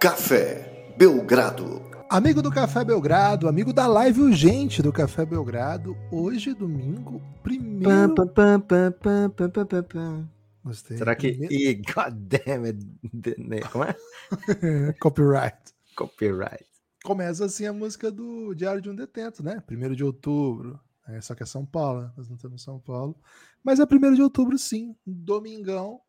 Café Belgrado. Amigo do Café Belgrado, amigo da live urgente do Café Belgrado, hoje domingo, primeiro. Pam, pam, pam, pam, pam, pam, pam, pam. Gostei. Será que. Primeiro- Ih, God damn it. né, Como é? Copyright. Copyright. Começa assim a música do Diário de um Detento, né? Primeiro de outubro. É, só que é São Paulo, né? nós não estamos em São Paulo. Mas é primeiro de outubro, sim. Domingão.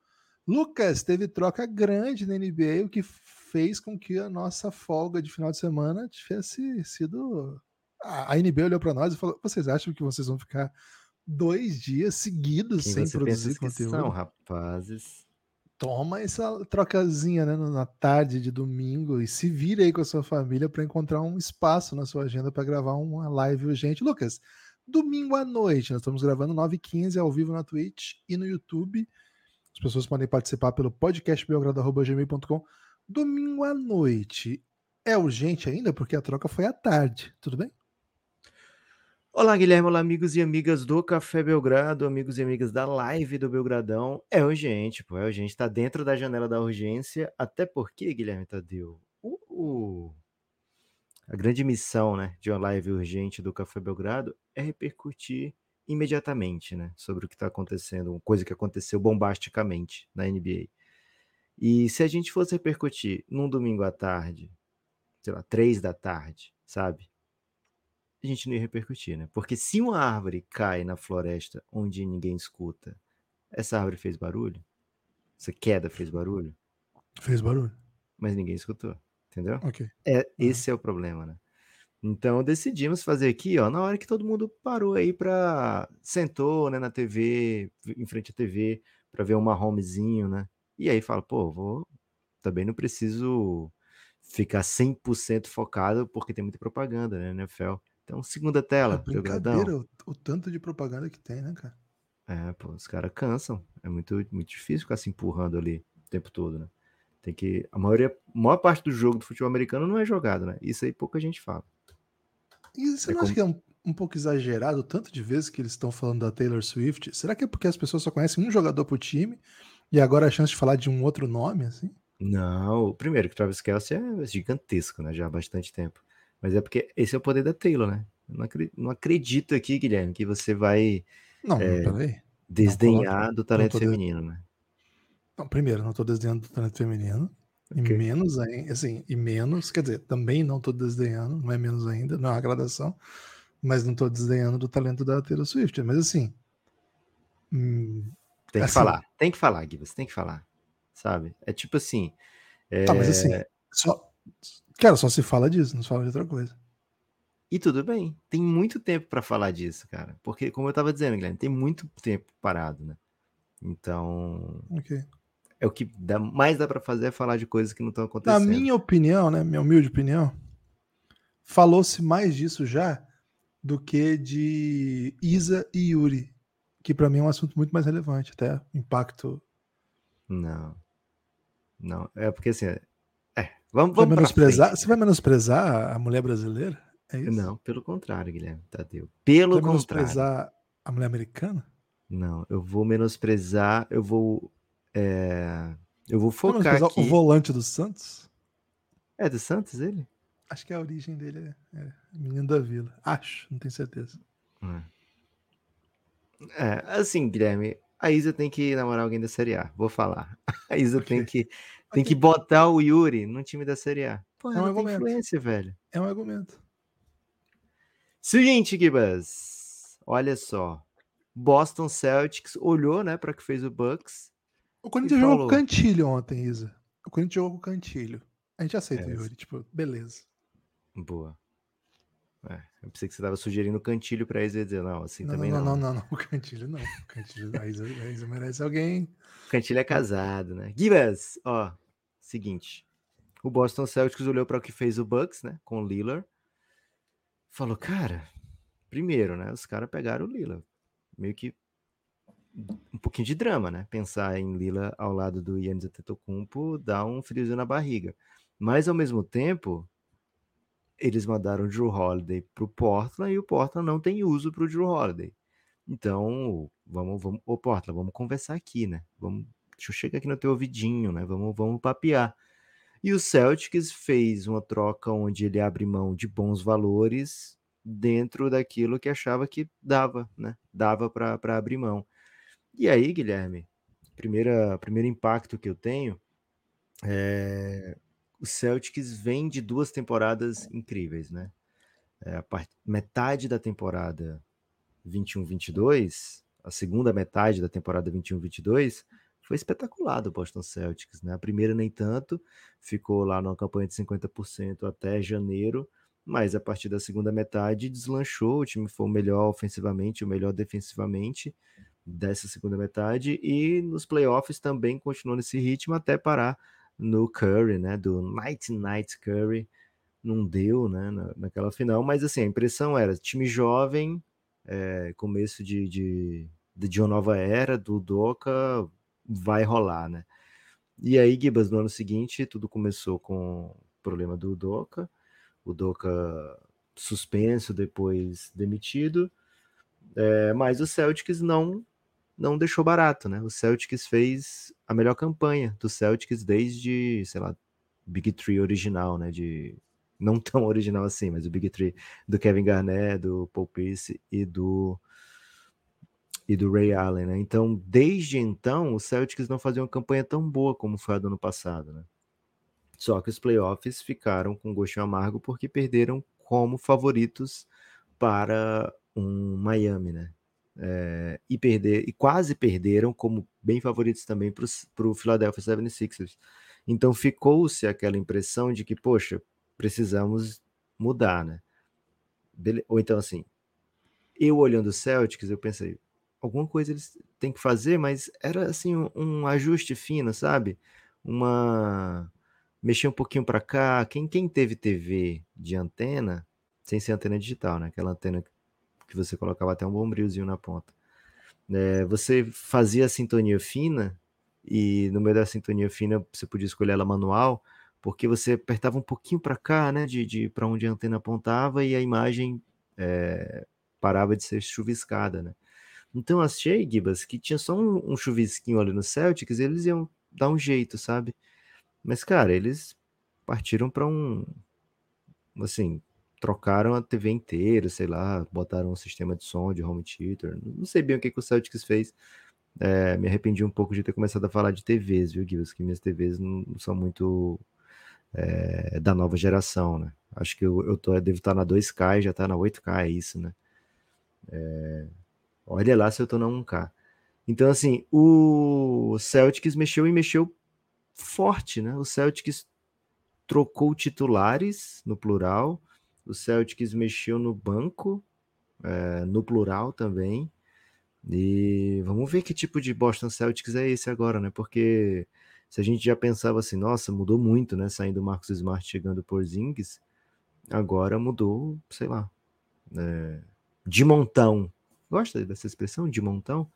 Lucas teve troca grande na NBA, o que fez com que a nossa folga de final de semana tivesse sido. A NBA olhou para nós e falou: vocês acham que vocês vão ficar dois dias seguidos Quem sem produzir conteúdo? são, rapazes? Toma essa trocazinha né, na tarde de domingo e se vire aí com a sua família para encontrar um espaço na sua agenda para gravar uma live urgente. Lucas, domingo à noite, nós estamos gravando 9h15 ao vivo na Twitch e no YouTube. As pessoas podem participar pelo podcastbelgrado.gmail.com. Domingo à noite é urgente ainda porque a troca foi à tarde, tudo bem? Olá, Guilherme. Olá, amigos e amigas do Café Belgrado, amigos e amigas da live do Belgradão. É urgente, pô, é urgente. Tá dentro da janela da urgência. Até porque, Guilherme Tadeu, o, a grande missão né, de uma live urgente do Café Belgrado é repercutir imediatamente né, sobre o que está acontecendo, uma coisa que aconteceu bombasticamente na NBA. E se a gente fosse repercutir num domingo à tarde, sei lá, três da tarde, sabe? a gente não ia repercutir, né? Porque se uma árvore cai na floresta onde ninguém escuta, essa árvore fez barulho? Essa queda fez barulho? Fez barulho. Mas ninguém escutou, entendeu? Ok. É, esse é o problema, né? Então decidimos fazer aqui, ó, na hora que todo mundo parou aí pra. sentou, né, na TV, em frente à TV, pra ver um Mahomezinho, né? E aí fala, pô, vou. Também não preciso ficar 100% focado porque tem muita propaganda, né, NFL. Então, segunda É tela, brincadeira Belgradão. o, o tanto de propaganda que tem, né, cara? É, pô, os caras cansam. É muito, muito difícil ficar se empurrando ali o tempo todo, né? Tem que. A maioria, a maior parte do jogo do futebol americano não é jogado, né? Isso aí pouca gente fala. E você É não como- acha que é um, um pouco exagerado o tanto de vezes que eles estão falando da Taylor Swift? Será que é porque as pessoas só conhecem um jogador por time e agora a chance de falar de um outro nome, assim? Não, primeiro que o Travis Kelce é gigantesco, né? Já há bastante tempo. Mas é porque esse é o poder da Taylor, né? Eu não acre- não acredito aqui, Guilherme, que você vai Não, É, não, desdenhar do talento feminino, né? Não, primeiro, não tô desdenhando do talento feminino. E Ok. menos ainda, assim, e menos, quer dizer, também não tô desdenhando, não é menos ainda, não é uma gradação, mas não tô desdenhando do talento da Taylor Swift. Mas assim. hum, Tem que Assim- falar, tem que falar, Gui, você tem que falar, sabe? É tipo assim, Tá, mas é, assim, só. Cara, só se fala disso, não se fala de outra coisa. E tudo bem, tem muito tempo pra falar disso, cara. Porque, como eu tava dizendo, Guilherme, tem muito tempo parado, né? Então, Ok. é o que dá, mais dá pra fazer é falar de coisas que não estão Na acontecendo. minha opinião, né, minha humilde opinião, falou-se mais disso já do que de Isa e Yuri, que pra mim é um assunto muito mais relevante, até impacto. Não. Não, é porque assim, é, vamos, Vai vamos pra menosprezar, você vai menosprezar a mulher brasileira? É isso? Não, pelo contrário, Guilherme, Tadeu. Pelo vai contrário. menosprezar a mulher americana? Não, eu vou menosprezar, eu vou é, eu vou focar aqui. o volante do Santos? É do Santos ele? Acho que a origem dele é, é menino da vila. Acho, não tenho certeza. É, assim, Guilherme, a Isa tem que namorar alguém da Série A. Vou falar. A Isa Ok. tem que tem que botar o Yuri no time da Série A. Pô, É um argumento. influência, velho. É um argumento. Seguinte, Gibas. Olha só. Boston Celtics olhou, né, para que fez o Bucks. O Corinthians jogou com o Cantilho ontem, Isa. O Corinthians jogou com o Cantilho. A gente aceita, É. Yuri. Tipo, beleza. Boa. É, eu pensei que você tava sugerindo cantilho pra Isa e ia dizer, não, assim Não, também não, não. não, não, não, O Cantilho não. O Cantilho, a Isa, a Isa merece alguém. Cantilho é casado, né? Gibas, ó, seguinte. O Boston Celtics olhou para o que fez o Bucks, né, com o Lillard. Falou, cara, primeiro, né, os caras pegaram o Lillard. Meio que um pouquinho de drama, né? Pensar em Lillard ao lado do Yannis Antetokounmpo dá um friozinho na barriga. Mas ao mesmo tempo, eles mandaram o Drew Holiday pro Portland e o Portland não tem uso pro Drew Holiday. Então, vamos, vamos, ô Portland, vamos conversar aqui, né? Vamos, deixa eu chegar aqui no teu ouvidinho, né? Vamos, vamos papear. E o Celtics fez uma troca onde ele abre mão de bons valores dentro daquilo que achava que dava, né? Dava para abrir mão. E aí, Guilherme, primeira, primeiro impacto que eu tenho é o Celtics vem de duas temporadas incríveis, né? É, part... metade da temporada 21-22, a segunda metade da temporada 21-22 foi espetacular do Boston Celtics, né? A primeira nem tanto, ficou lá numa campanha de 50% até janeiro, mas a partir da segunda metade deslanchou, o time foi o melhor ofensivamente, o melhor defensivamente dessa segunda metade e nos playoffs também continuou nesse ritmo até parar no Curry, né? Do Night Night Curry. Não deu, né? Na, naquela final, mas assim, a impressão era time jovem, é, começo de, de, de uma nova era, do Doca vai rolar, né? E aí, Gibas, no ano seguinte, tudo começou com o problema do Doca, o Doca suspenso, depois demitido, é, mas o Celtics não não deixou barato, né? O Celtics fez a melhor campanha do Celtics desde, sei lá, Big Three original, né? De não tão original assim, mas o Big Three do Kevin Garnett, do Paul Pierce e do e do Ray Allen, né? Então, desde então, o Celtics não fazia uma campanha tão boa como foi a do ano passado, né? Só que os playoffs ficaram com gostinho amargo porque perderam como favoritos para um Miami, né? É, e perder e quase perderam como bem favoritos também para o Philadelphia 76ers. Então ficou-se aquela impressão de que, poxa, precisamos mudar, né? Ou então assim, eu olhando o Celtics, eu pensei, alguma coisa eles têm que fazer, mas era assim um, um ajuste fino, sabe? Uma mexer um pouquinho para cá. Quem, quem teve TV de antena, sem ser antena digital, né? Aquela antena que você colocava até um bombrilzinho na ponta. É, você fazia a sintonia fina, e no meio da sintonia fina você podia escolher ela manual, porque você apertava um pouquinho para cá, né, de, de para onde a antena apontava, e a imagem é, parava de ser chuviscada, né? Então achei, Gibas, que tinha só um, um chuvisquinho ali no Celtics, eles iam dar um jeito, sabe? Mas, cara, eles partiram para um. Assim, trocaram a TV inteira, sei lá, botaram um sistema de som de home theater. Não sei bem o que, que o Celtics fez. É, me arrependi um pouco de ter começado a falar de TVs, viu, Guilherme? Que minhas TVs não, são muito é, da nova geração, né? Acho que eu, eu, tô, eu devo estar na 2K, já tá na 8K, é isso, né? É, olha lá se eu tô na 1K. Então, assim, o Celtics mexeu e mexeu forte, né? O Celtics trocou titulares, no plural, o Celtics mexeu no banco, é, no plural também. E vamos ver que tipo de Boston Celtics é esse agora, né? Porque se a gente já pensava assim, nossa, mudou muito, né? Saindo o Marcos Smart chegando por Zings, agora mudou, sei lá, é, de montão. Gosta dessa expressão, de montão?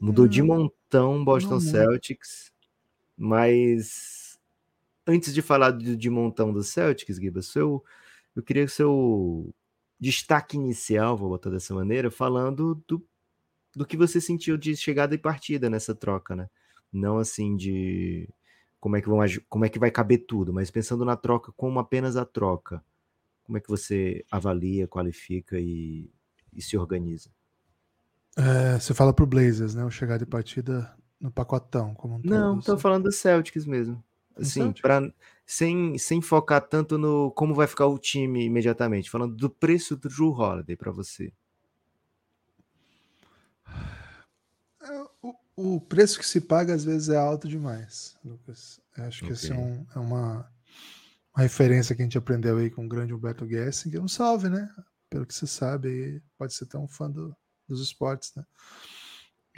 Mudou de montão Boston Celtics, mas antes de falar de, de montão do Celtics, Giba, seu eu queria o seu destaque inicial, vou botar dessa maneira, falando do, do que você sentiu de chegada e partida nessa troca, né? Não assim de como é que vão como é que vai caber tudo, mas pensando na troca como apenas a troca. Como é que você avalia, qualifica e, e se organiza? É, você fala pro Blazers, né? O chegada e partida no pacotão, como um Não, estou assim. falando do Celtics mesmo. Assim, para sem, sem focar tanto no como vai ficar o time imediatamente, falando do preço do Drew Holiday para você. É, o, o, preço que se paga às vezes é alto demais, Lucas. Eu acho que esse é, um, é uma, uma, referência que a gente aprendeu aí com o grande Humberto Gessinger. Um salve, né? Pelo que você sabe, pode ser tão fã do, dos esportes, né?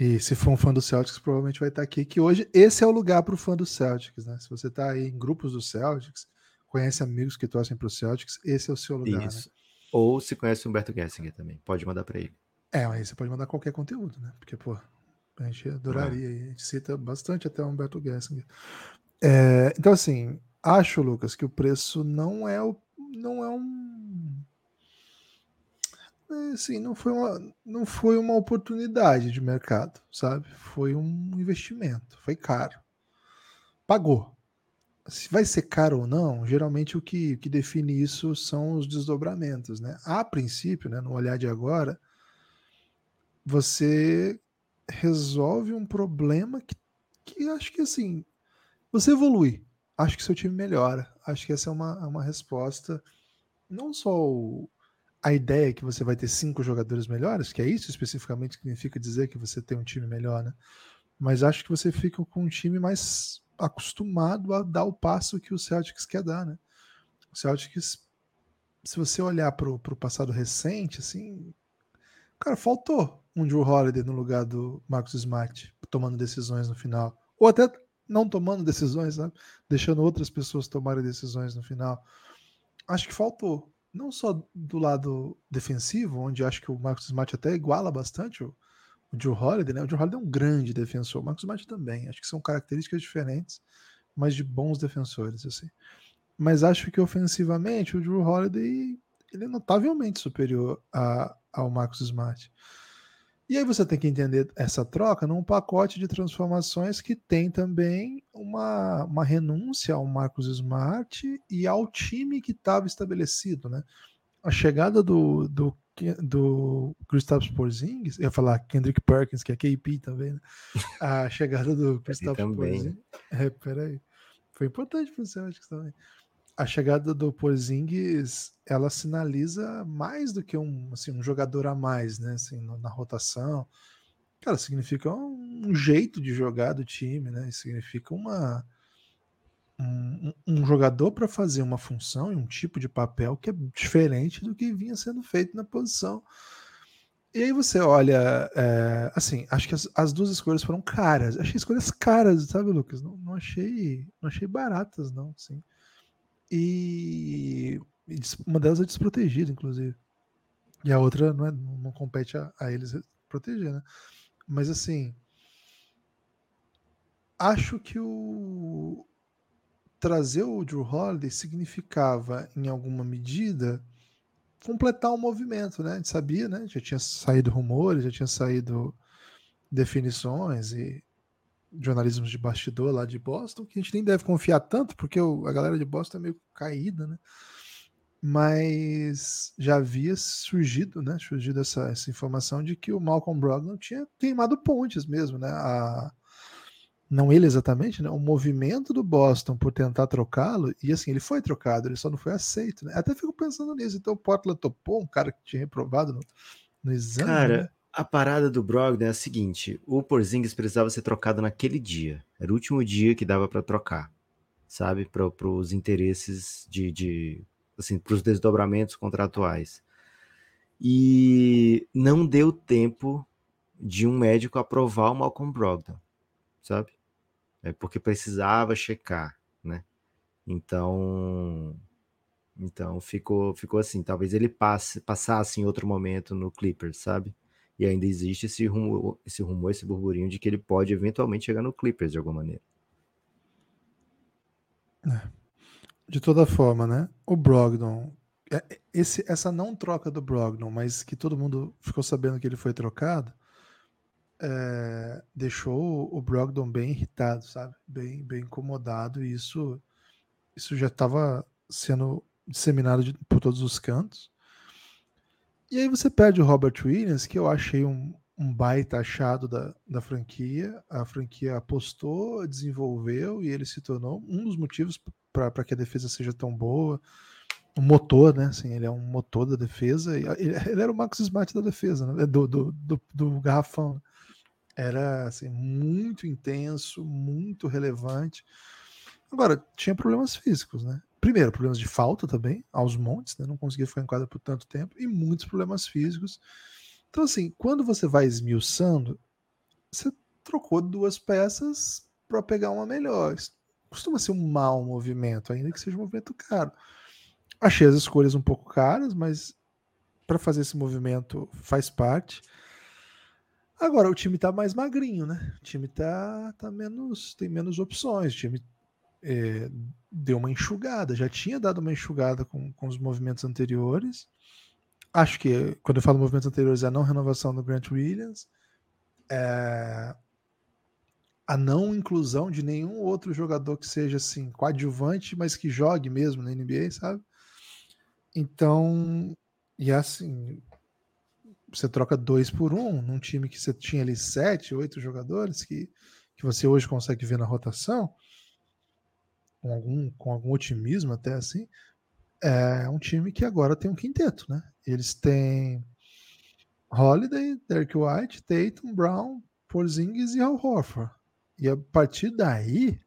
E se for um fã do Celtics, provavelmente vai estar aqui. Que hoje esse é o lugar para o fã do Celtics, né? Se você está aí em grupos do Celtics, conhece amigos que torcem para o Celtics, esse é o seu lugar. Isso. Né? Ou se conhece o Humberto Gessinger também, pode mandar para ele. É, aí você pode mandar qualquer conteúdo, né? Porque, pô, a gente adoraria. É. A gente cita bastante até o Humberto Gessinger. É, então, assim, acho, Lucas, que o preço não é, o, não é um assim, não foi uma, não foi uma oportunidade de mercado, sabe? Foi um investimento, foi caro. Pagou. se vai ser caro ou não, geralmente o que, que define isso são os desdobramentos, né? A princípio, né, no olhar de agora, você resolve um problema que, que acho que assim, você evolui. Acho que seu time melhora. Acho que essa é uma, uma resposta. Não só o, a ideia que você vai ter cinco jogadores melhores, que é isso especificamente que significa dizer que você tem um time melhor, né? Mas acho que você fica com um time mais acostumado a dar o passo que o Celtics quer dar, né? O Celtics, se você olhar para o passado recente, assim, cara, faltou um Drew Holiday no lugar do Marcus Smart, tomando decisões no final. Ou até não tomando decisões? Deixando outras pessoas tomarem decisões no final. Acho que faltou. Não só do lado defensivo, onde acho que o Marcus Smart até iguala bastante o, o Joe Holiday, né? O Joe Holiday é um grande defensor, o Marcos Smart também. Acho que são características diferentes, mas de bons defensores, assim. Mas acho que ofensivamente o Drew Holiday ele é notavelmente superior a, ao Marcos Smart. E aí você tem que entender essa troca num pacote de transformações que tem também uma, uma renúncia ao Marcos Smart e ao time que estava estabelecido, né? A chegada do, do do Kristaps Porzingis, eu ia falar Kendrick Perkins, que é KP também, né? A chegada do Kristaps Porzingis. É, peraí. Foi importante para o Celtics também. A chegada do Porzingis, ela sinaliza mais do que um, assim, um jogador a mais, né? Assim, na rotação. Cara, significa um, jeito de jogar do time, né? Significa uma um, um jogador para fazer uma função e um tipo de papel que é diferente do que vinha sendo feito na posição. E aí você olha, é, assim, acho que as, as, duas escolhas foram caras. Achei escolhas caras, sabe, Lucas? Não, não achei, não achei baratas, não, sim. E, uma delas é desprotegida, inclusive. E a outra não, é, não compete a, a eles proteger, né? Mas assim, acho que o, trazer o Drew Holiday significava, em alguma medida, completar o movimento, né? A gente sabia, né? Já tinha saído rumores, já tinha saído definições e jornalismos de bastidor lá de Boston, que a gente nem deve confiar tanto, porque o, a galera de Boston é meio caída, né? Mas já havia surgido, né? Surgido essa, essa informação de que o Malcolm Brogdon tinha queimado pontes mesmo, né? A, não ele exatamente, né? O movimento do Boston por tentar trocá-lo, e assim, ele foi trocado, ele só não foi aceito, né? Até fico pensando nisso. Então o Portland topou um cara que tinha reprovado no, no exame. Cara, né? A parada do Brogdon é a seguinte: o Porzingis precisava ser trocado naquele dia. Era o último dia que dava para trocar, sabe? Para os interesses de, de assim, para os desdobramentos contratuais. E não deu tempo de um médico aprovar o Malcolm Brogdon, sabe? é porque precisava checar, né? Então, então ficou ficou assim, talvez ele passe passasse em outro momento no Clippers, sabe? E ainda existe esse rumor, esse rumor, esse burburinho de que ele pode eventualmente chegar no Clippers de alguma maneira. É. De toda forma, né? O Brogdon, é, esse, essa não troca do Brogdon, mas que todo mundo ficou sabendo que ele foi trocado, é, deixou o Brogdon bem irritado, sabe? Bem, bem incomodado. E isso, isso já estava sendo disseminado de, por todos os cantos. E aí você perde o Robert Williams, que eu achei um, um baita achado da, da franquia. A franquia apostou, desenvolveu e ele se tornou um dos motivos para que a defesa seja tão boa. O motor, né? Assim, ele é um motor da defesa. Ele, ele era o Max Smart da defesa, né? do, do, do, do garrafão era assim, muito intenso, muito relevante. Agora, tinha problemas físicos, né? Primeiro, problemas de falta também, aos montes, né? Não conseguia ficar em quadra por tanto tempo, e muitos problemas físicos. Então, assim, quando você vai esmiuçando, você trocou duas peças para pegar uma melhor. Isso costuma ser um mau movimento, ainda que seja um movimento caro. Achei as escolhas um pouco caras, mas para fazer esse movimento faz parte. Agora o time tá mais magrinho, né? O time tá, tá menos. tem menos opções. O time é, deu uma enxugada, já tinha dado uma enxugada com, com os movimentos anteriores. Acho que quando eu falo movimentos anteriores é a não renovação do Grant Williams. É, a não inclusão de nenhum outro jogador que seja assim, coadjuvante, mas que jogue mesmo na NBA, sabe? Então, e assim, você troca dois por um num time que você tinha ali sete, oito jogadores que, que você hoje consegue ver na rotação, com algum, com algum otimismo até assim, é um time que agora tem um quinteto, né? Eles têm Holiday, Derek White, Tatum, Brown, Porzingis e Al Horford. E a partir daí,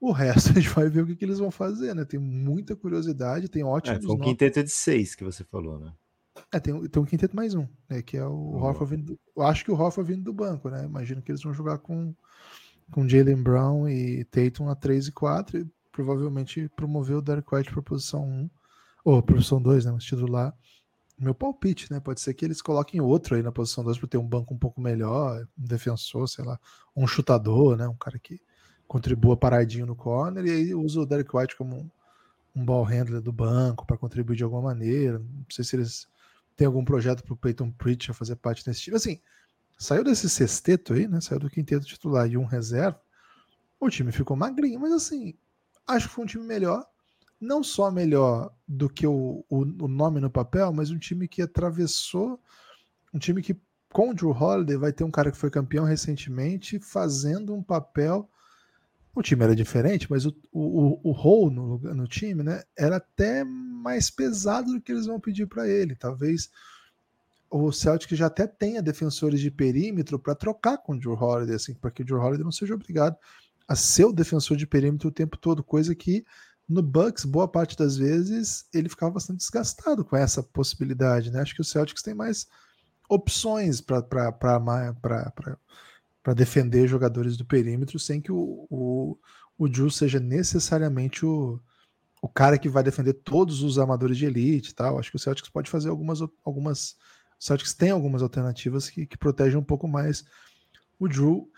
o resto a gente vai ver o que, que eles vão fazer, né? Tem muita curiosidade, tem ótimos. É, foi um quinteto de seis que você falou, né? É, tem, tem um quinteto mais um, né? Que é o uhum. Horford vindo. Do, acho que o Horford vindo do banco, né? Imagino que eles vão jogar com, com Jalen Brown e Tatum a 3 e 4 e provavelmente promover o Derek White para posição 1, ou posição 2, né? Mas titular. Meu palpite, né? Pode ser que eles coloquem outro aí na posição 2 para ter um banco um pouco melhor, um defensor, sei lá, um chutador, né? Um cara que contribua paradinho no corner e aí usa o Derek White como um, um ball handler do banco para contribuir de alguma maneira. Não sei se eles têm algum projeto para o Peyton Pritchard fazer parte desse time. Assim, saiu desse sexteto aí, né? Saiu do quinteto titular e um reserva. O time ficou magrinho, mas assim, acho que foi um time melhor. Não só melhor do que o, o, o nome no papel, mas um time que atravessou. Um time que, com o Drew Holiday, vai ter um cara que foi campeão recentemente, fazendo um papel. O time era diferente, mas o, o, o role no, no time né, era até mais pesado do que eles vão pedir para ele. Talvez o Celtic já até tenha defensores de perímetro para trocar com o Drew Holiday, assim, para que o Drew Holiday não seja obrigado a ser o defensor de perímetro o tempo todo, coisa que no Bucks, boa parte das vezes, ele ficava bastante desgastado com essa possibilidade. Né? Acho que o Celtics tem mais opções para defender jogadores do perímetro sem que o, o, o Drew seja necessariamente o, o cara que vai defender todos os amadores de elite e tal. Acho que o Celtics pode fazer algumas. algumas Celtics tem algumas alternativas que, que protegem um pouco mais o Drew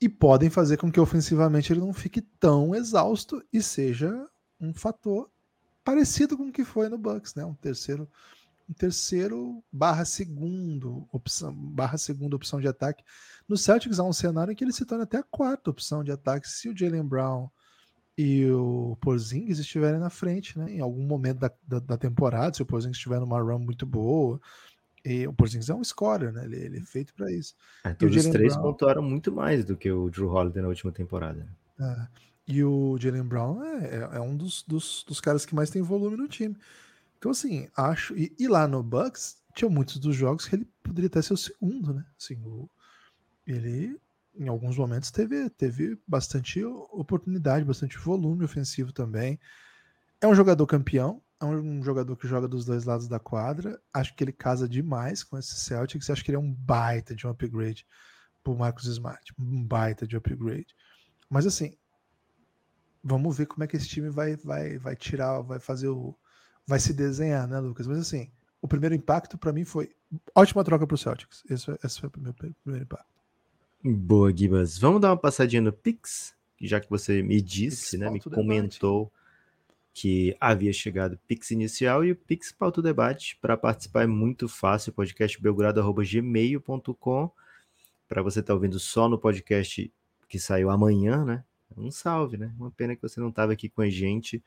e podem fazer com que ofensivamente ele não fique tão exausto e seja um fator parecido com o que foi no Bucks, né? Um terceiro, um terceiro barra segundo opção, barra segunda opção de ataque. No Celtics há um cenário em que ele se torna até a quarta opção de ataque se o Jalen Brown e o Porzingis estiverem na frente, né? Em algum momento da, da, da temporada, se o Porzingis estiver numa run muito boa, e o Porzingis é um scorer, né? Ele, ele é feito para isso. É, todos os três Brown... pontuaram muito mais do que o Drew Holiday na última temporada. É, e o Jalen Brown é, é, é um dos, dos, dos, caras que mais tem volume no time. Então, assim, acho. E, e, lá no Bucks, tinha muitos dos jogos que ele poderia até ser o segundo, né? Assim, o, ele, em alguns momentos, teve, teve bastante oportunidade, bastante volume ofensivo também. É um jogador campeão, é um jogador que joga dos dois lados da quadra. Acho que ele casa demais com esse Celtics. Acho que ele é um baita de um upgrade pro Marcus Smart. Um baita de upgrade. Mas assim, vamos ver como é que esse time vai, vai, vai tirar, vai fazer o. Vai se desenhar, né, Lucas? Mas assim, o primeiro impacto para mim foi ótima troca pro Celtics. Esse, esse foi o primeiro, primeiro impacto. Boa, Gibas. Vamos dar uma passadinha no Pix, já que você me disse, Pix, né? Me comentou. Debate que havia chegado o Pix inicial e o Pix pauta o debate. Para participar é muito fácil, podcastbelgrado.gmail.com. Para você estar tá ouvindo só no podcast que saiu amanhã, né? Um salve, né? Uma pena que você não estava aqui com a gente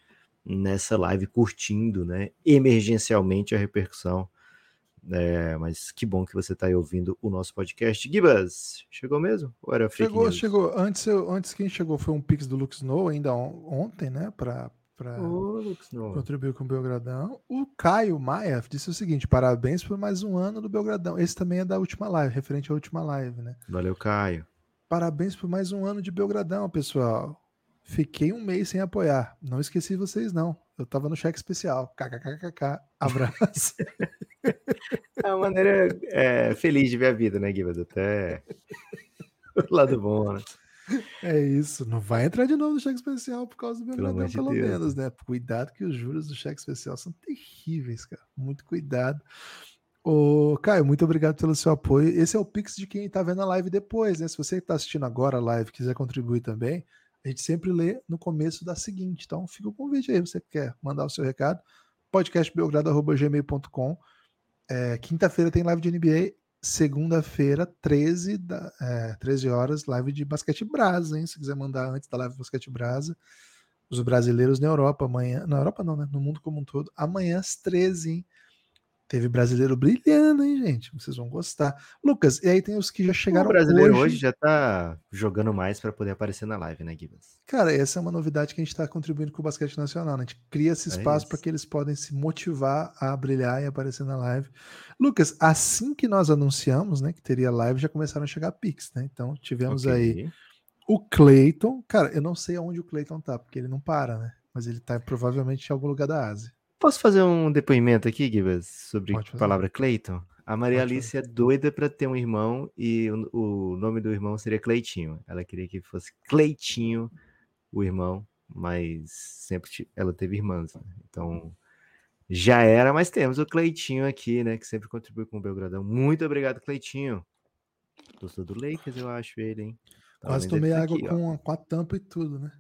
nessa live curtindo, né? Emergencialmente a repercussão. É, mas que bom que você está aí ouvindo o nosso podcast. Gibas, chegou mesmo? Ou era chegou, chegou. Antes, eu, antes quem chegou foi um Pix do Lux Snow, ainda on, ontem, né? Para para contribuir com o Belgradão. O Caio Maia disse o seguinte: parabéns por mais um ano do Belgradão. Esse também é da última live, referente à última live, né? Valeu, Caio. Parabéns por mais um ano de Belgradão, pessoal. Fiquei um mês sem apoiar. Não esqueci vocês, não. Eu tava no cheque especial. KKKKK. Abraço. é uma maneira é, feliz de ver a vida, né, Guilherme? Até o lado bom, né? É isso, não vai entrar de novo no cheque especial por causa do meu pelo, de pelo menos, né? Cuidado que os juros do cheque especial são terríveis, cara. Muito cuidado. Ô, Caio, muito obrigado pelo seu apoio. Esse é o Pix de quem tá vendo a live depois, né? Se você está assistindo agora a live quiser contribuir também, a gente sempre lê no começo da seguinte. Então, fica o convite aí, você quer mandar o seu recado, podcastbelgrado.gmail.com. É, Quinta-feira tem live de NBA segunda-feira, 13, da, é, 13 horas, live de Basquete Brasa, hein? Se quiser mandar antes da live de Basquete Brasa. Os brasileiros na Europa amanhã. Na Europa não, né? No mundo como um todo. Amanhã às 13, hein? Teve brasileiro brilhando, hein, gente? Vocês vão gostar. Lucas, e aí tem os que já chegaram O brasileiro hoje. hoje já tá jogando mais para poder aparecer na live, né, Gibas? Cara, essa é uma novidade que a gente está contribuindo com o basquete nacional. Né? A gente cria esse É espaço para isso. que eles podem se motivar a brilhar e aparecer na live. Lucas, assim que nós anunciamos, né, que teria live, já começaram a chegar Pix, né? Então tivemos Ok. aí o Clayton. Cara, eu não sei aonde o Clayton tá, porque ele não para, né? Mas ele tá provavelmente em algum lugar da Ásia. Posso fazer um depoimento aqui, Gibas, sobre a fazer. palavra Cleiton? A Maria Pode Alice é doida para ter um irmão e o, o nome do irmão seria Cleitinho. Ela queria que fosse Cleitinho o irmão, mas sempre ela teve irmãs. né? Então já era, mas temos o Cleitinho aqui, né, que sempre contribui com o Belgradão. Muito obrigado, Cleitinho. Gostou do Lakers, eu acho ele, hein? Quase Talvez ele tomei tá água aqui, com, a, com a tampa e tudo, né?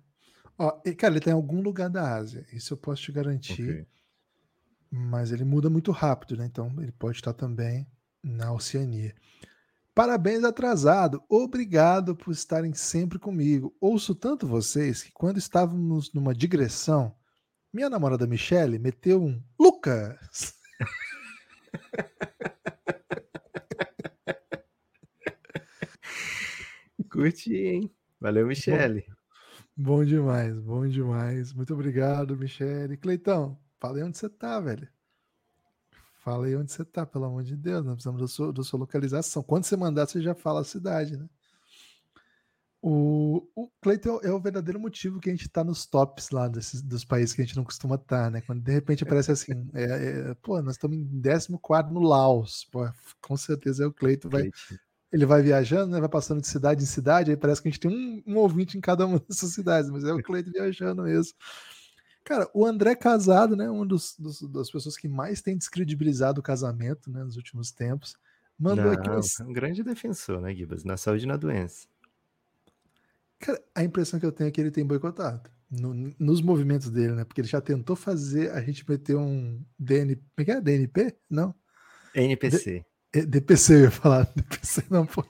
Ó, e, cara, ele tá em algum lugar da Ásia. Isso eu posso te garantir. Ok. Mas ele muda muito rápido, né? Então ele pode estar também na Oceania. Parabéns atrasado, obrigado por estarem sempre comigo. Ouço tanto vocês que quando estávamos numa digressão, minha namorada Michele meteu um Lucas. Curti, hein? Valeu, Michele. Bom demais, bom demais. Muito obrigado, Michele. Cleitão, fala aí onde você tá, velho. Fala aí onde você tá, pelo amor de Deus. Nós precisamos da sua, da sua localização. Quando você mandar, você já fala a cidade, né? O, o Cleiton é o verdadeiro motivo que a gente tá nos tops lá desses, dos países que a gente não costuma estar, né? Quando de repente aparece assim, é, é, pô, nós estamos em 14 no Laos. Pô, com certeza é o Cleiton. Vai, ele vai viajando, né? Vai passando de cidade em cidade, aí parece que a gente tem um, um ouvinte em cada uma dessas cidades, mas é o Cleiton viajando mesmo. Cara, o André Casado, né? Um dos, dos- das pessoas que mais tem descredibilizado o casamento, né? Nos últimos tempos, mandou aqui Não, uma, é um grande defensor, né, Gibas? Na saúde e na doença. Cara, a impressão que eu tenho é que ele tem boicotado. No- nos movimentos dele, né? Porque ele já tentou fazer a gente meter um DN, como é que é? DNP? Não. NPC. É, DPC, eu ia falar. DPC não, pô.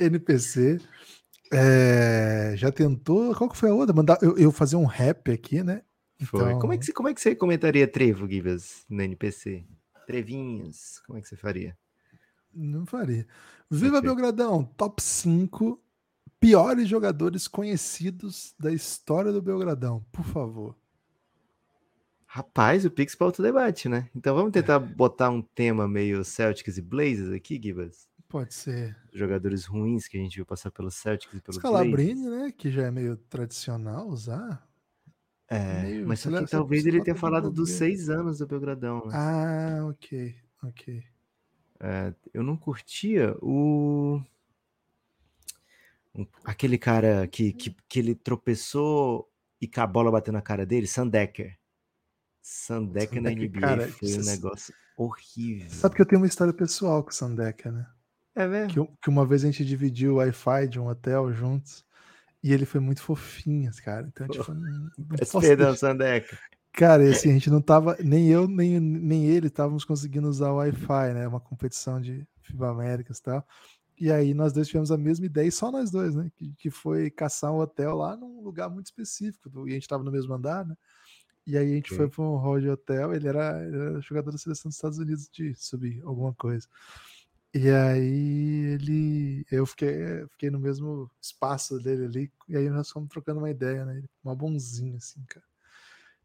NPC. É, já tentou. Qual que foi a outra? Mandar eu, eu fazer um rap aqui, né? Foi. Como, é que, você- como é que você comentaria trevo, Gibas, no NPC? Trevinhos, como é que você faria? Não faria. Viva. Belgradão, top 5 piores jogadores conhecidos da história do Belgradão, por favor. Rapaz, o Pix para outro debate, né? Então vamos tentar botar um tema meio Celtics e Blazers aqui, Gibas? Pode ser. Jogadores ruins que a gente viu passar pelos Celtics e pelos Scalabrini, Blazers. né? Que já é meio tradicional usar. É, meio- mas só que talvez ele tenha falado dos seis anos do Belgradão, né? Ah, ok, ok. É, eu não curtia o. aquele cara que, que, que ele tropeçou e com a bola bateu na cara dele, Sandecker. Sandecker na NBA cara, foi um negócio horrível. Sabe que eu tenho uma história pessoal com o Sandecker, né? É mesmo? Que, que uma vez a gente dividiu o Wi-Fi de um hotel juntos e ele foi muito fofinho, cara. Então, tipo, não, não Peço posso. Cara, e assim, a gente não tava, nem eu, nem, nem ele estávamos conseguindo usar o Wi-Fi, né? Uma competição de FIBA Américas e tal. E aí nós dois tivemos a mesma ideia, e só nós dois, né? Que, que foi caçar um hotel lá num lugar muito específico. E a gente tava no mesmo andar, né? E aí a gente Ok. foi para um hall de hotel, ele era, ele era jogador da seleção dos Estados Unidos de subir alguma coisa. E aí ele. Eu fiquei, fiquei no mesmo espaço dele ali, e aí nós fomos trocando uma ideia, né? Ele, uma bonzinho, assim, cara.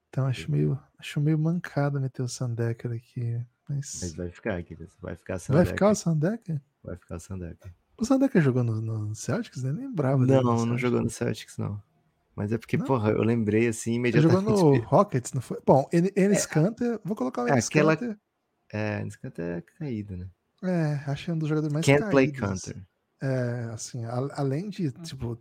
Então acho meio, acho meio mancado meter o Sandecker aqui. Mas. Mas vai ficar aqui, vai ficar Vai ficar o Sandecker? Vai ficar o Sandecker. O Sandecker jogou no, no Celtics? Nem lembrava. Não, não Celtics. jogou no Celtics, não. Mas é porque, Não? porra, eu lembrei assim Ele imediatamente. jogou no Rockets, não foi? Bom, Enes Kanter, vou colocar o é, Enes aquela- Kanter. É, nesse canto é caído, né? É, achei um dos jogadores mais Can't play caídos. counter. É, assim, a- além de, tipo,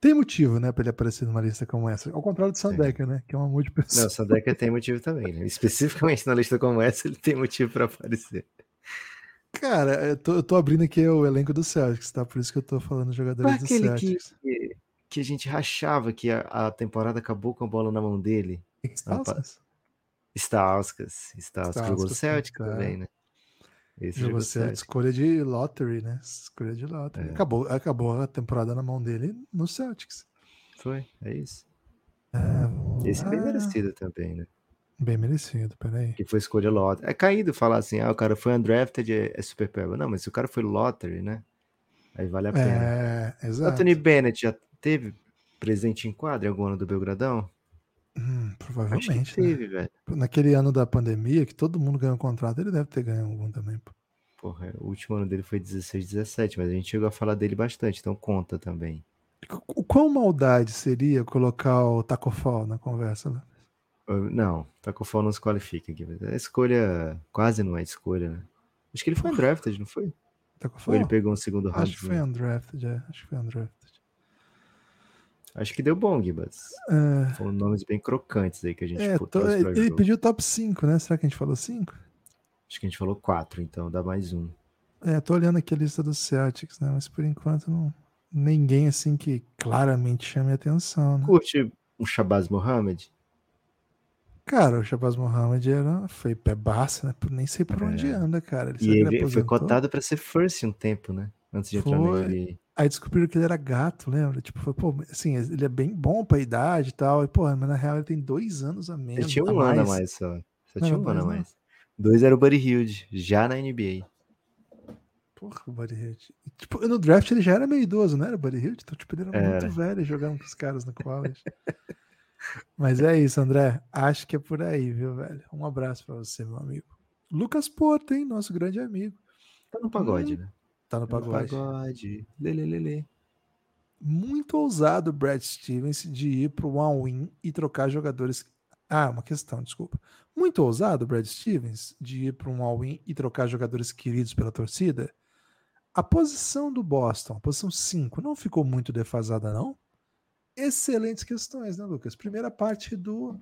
tem motivo, né, pra ele aparecer numa lista como essa. Ao contrário do Sandecker, né, que é um amor de pessoa. Não, o Sandecker tem motivo também, né? Especificamente na lista como essa, ele tem motivo pra aparecer. Cara, eu tô, eu tô abrindo aqui o elenco do Celtics, tá? Por isso que eu tô falando jogadores Foi do aquele que, Celtics. que, que a gente rachava que a, a temporada acabou com a bola na mão dele. Stauskas? Stauskas. Stauskas jogou Celtic tá. também, né? Esse Jogou jogou certo. Escolha de lottery, né? Escolha de lottery. É. Acabou, acabou a temporada na mão dele no Celtics. Foi, é isso. É, Esse é bem merecido também, né? Bem merecido, peraí. Que foi escolha lottery. É caído falar assim, ah, o cara foi undrafted, é, é super peba. Não, mas se o cara foi lottery, né? Aí vale a pena. É, exato. Anthony Bennett já teve presente em quadra em algum ano do Belgradão? Hum, Acho que provavelmente, né? teve, velho. Naquele ano da pandemia, que todo mundo ganhou um contrato, ele deve ter ganho algum também. pô. Porra, o último ano dele foi 16, 17, mas a gente chegou a falar dele bastante, então conta também. Quão maldade seria colocar o Taco Fall na conversa, né? Não, Tacofol não se qualifica aqui. mas A escolha quase não é escolha, né? Acho que ele foi undrafted, não foi? Taco Ou Fall? ele pegou um segundo round? Acho que foi undrafted, é. Acho que foi undrafted. Acho que deu bom, Gibas. É, Foram nomes bem crocantes aí que a gente é, to- ele jogo. pediu top 5, né? Será que a gente falou 5? Acho que a gente falou quatro, então dá mais um. É, tô olhando aqui a lista dos Celtics, né? Mas por enquanto não. Ninguém assim que claramente chame a atenção, né? Curte um Shabazz Mohamed? Cara, o Shabazz Mohamed era, foi pé baça, né? Nem sei por onde É. anda, cara. Ele, E ele foi aposentou? cotado pra ser first um tempo, né? Antes de entrar Foi. NBA. Aí descobriram que ele era gato, lembra? Tipo, foi, pô, assim, ele é bem bom pra idade e tal. E, pô, mas na real ele tem dois anos a menos. Ele tinha um ano a mais só. Só tinha um ano a mais. Dois era o Buddy Hilde, já na NBA. Porra, o Buddy Hield. E, Tipo, no draft ele já era meio idoso, não era o Buddy Hield? Então, tipo, ele era, Era. muito velho jogando com os caras no college. Mas é isso, André. Acho que é por aí, viu, velho? Um abraço pra você, meu amigo. Lucas Porto, hein? Nosso grande amigo. Tá no pagode, Hum, né? Tá no Tá no pagode. pagode. Lê, lê, lê, lê. Muito ousado o Brad Stevens de ir pro one-win e trocar jogadores. Ah, uma questão, desculpa. Muito ousado o Brad Stevens de ir para um all-in e trocar jogadores queridos pela torcida. A posição do Boston, a posição 5, não ficou muito defasada, não? Excelentes questões, né, Lucas? Primeira parte do,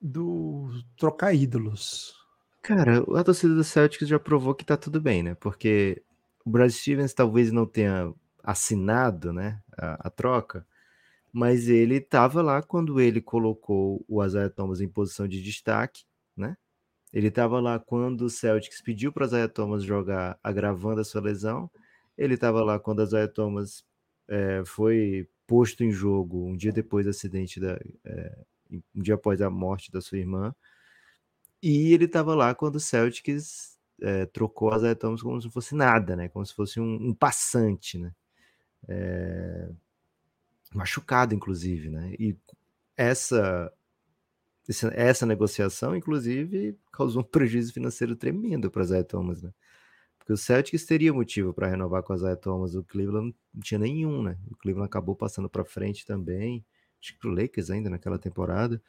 do trocar ídolos. Cara, a torcida do Celtics já provou que tá tudo bem, né? Porque o Brad Stevens talvez não tenha assinado, né, a, a troca, mas ele tava lá quando ele colocou o Isaiah Thomas em posição de destaque, né? Ele tava lá quando o Celtics pediu para Isaiah Thomas jogar agravando a sua lesão. Ele tava lá quando o Isaiah Thomas eh, foi posto em jogo um dia depois do acidente da, eh, um dia após a morte da sua irmã. E ele estava lá quando o Celtics eh, trocou as Thomas como se fosse nada, né? Como se fosse um, um passante, né? Eh, machucado, inclusive, né? E essa, essa negociação, inclusive, causou um prejuízo financeiro tremendo para Isaiah Thomas, né? Porque o Celtics teria motivo para renovar com a Isaiah Thomas, o Cleveland não tinha nenhum, né? O Cleveland acabou passando para frente também, acho que pro Lakers ainda naquela temporada.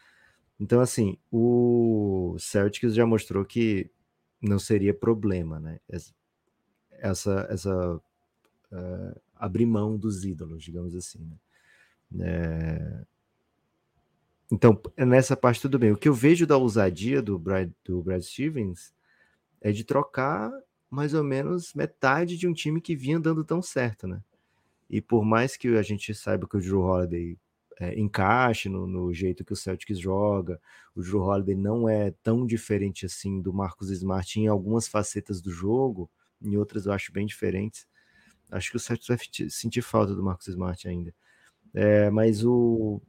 Então, assim, o Celtics já mostrou que não seria problema, né? Essa, essa, eh, abrir mão dos ídolos, digamos assim, né? Eh, então, nessa parte tudo bem. O que eu vejo da ousadia do Brad, do Brad Stevens é de trocar mais ou menos metade de um time que vinha dando tão certo, né? E por mais que a gente saiba que o Drew Holiday é, encaixe no, no jeito que o Celtics joga, o Drew Holiday não é tão diferente assim do Marcus Smart em algumas facetas do jogo, em outras eu acho bem diferentes. Acho que o Celtics vai sentir falta do Marcus Smart ainda. É, mas o,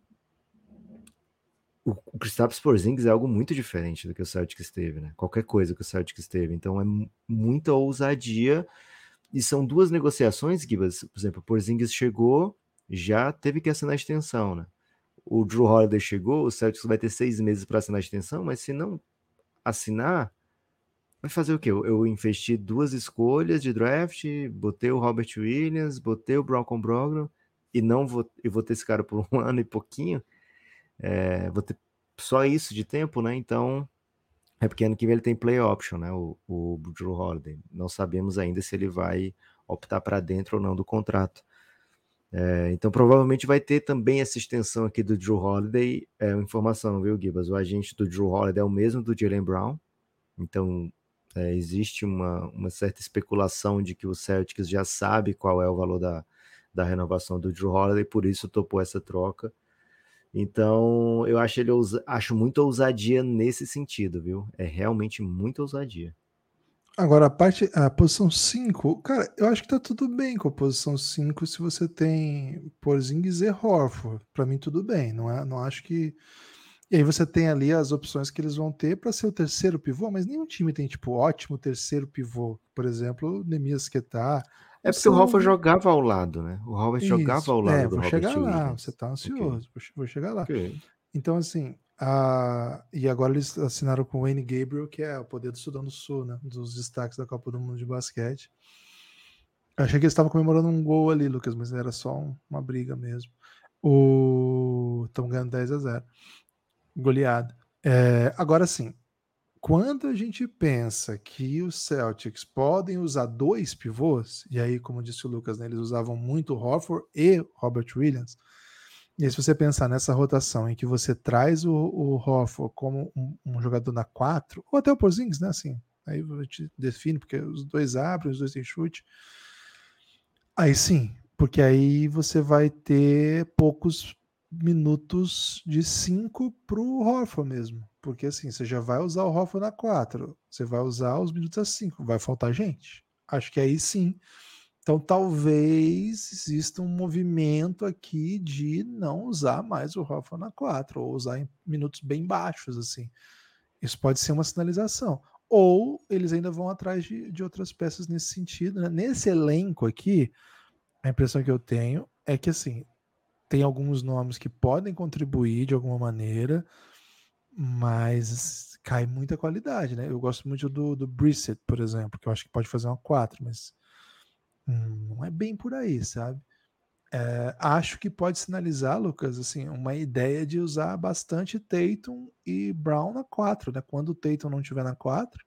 o, o Kristaps Porzingis é algo muito diferente do que o Celtics teve, né? Qualquer coisa que o Celtics teve. Então é mu- muita ousadia. E são duas negociações, Gibas. Por exemplo, o Porzingis chegou, já teve que assinar a extensão, né? O Drew Holiday chegou, o Celtics vai ter seis meses para assinar a extensão, mas se não assinar, vai fazer o quê? Eu, eu investi duas escolhas de draft, botei o Robert Williams, botei o Broncon Brogdon e não vou, vou ter esse cara por um ano e pouquinho. É, vou ter só isso de tempo, né? Então, é porque ano que vem ele tem play option, né? O, o Drew Holiday. Não sabemos ainda se ele vai optar para dentro ou não do contrato. É, então, provavelmente vai ter também essa extensão aqui do Drew Holiday. É uma informação, viu, Gibas? O agente do Drew Holiday é o mesmo do Jalen Brown. Então, é, existe uma, uma certa especulação de que o Celtics já sabe qual é o valor da, da renovação do Drew Holiday, por isso topou essa troca. Então, eu acho ele acho muita ousadia nesse sentido, viu? É realmente muita ousadia. Agora, a parte, a posição 5, cara, eu acho que tá tudo bem com a posição 5 se você tem Porzingis e Horford. Para mim, tudo bem. Não, é, não acho que. E aí você tem ali as opções que eles vão ter para ser o terceiro pivô, mas nenhum time tem, tipo, ótimo terceiro pivô. Por exemplo, o Nemias Ketar. É porque o Horford jogava ao lado, né? O Horford jogava ao lado é, do vou Robert chegar lá, Williams. você tá ansioso, vou, vou chegar lá. Ok. Então, assim, a... e agora eles assinaram com o Wayne Gabriel, que é o poder do Sudão do Sul, né? Dos destaques da Copa do Mundo de Basquete. Achei que eles estavam comemorando um gol ali, Lucas, mas era só um- uma briga mesmo. O... Estão ganhando 10 a 0. Goleada. É, agora sim, quando a gente pensa que os Celtics podem usar dois pivôs, e aí, como disse o Lucas, né, eles usavam muito Horford e Robert Williams. E aí, se você pensar nessa rotação em que você traz o, o como um, um jogador na 4, ou até o Porzingis, né? Assim, aí gente define, porque os dois abrem, os dois têm chute. Aí sim, porque aí você vai ter poucos minutos de 5 para o Horford mesmo. Porque assim, você já vai usar o Horford na 4, você vai usar os minutos a 5, vai faltar gente. Acho que aí sim. Então talvez exista um movimento aqui de não usar mais o Horford na 4, ou usar em minutos bem baixos, assim. Isso pode ser uma sinalização. Ou eles ainda vão atrás de, de outras peças nesse sentido. Né? Nesse elenco aqui, a impressão que eu tenho é que assim tem alguns nomes que podem contribuir de alguma maneira, mas cai muita qualidade, né? Eu gosto muito do, do Brissett, por exemplo, que eu acho que pode fazer uma 4, mas hum, não é bem por aí, sabe? É, acho que pode sinalizar, Lucas, assim, uma ideia de usar bastante Tatum e Brown na 4, né? Quando o Tatum não estiver na 4,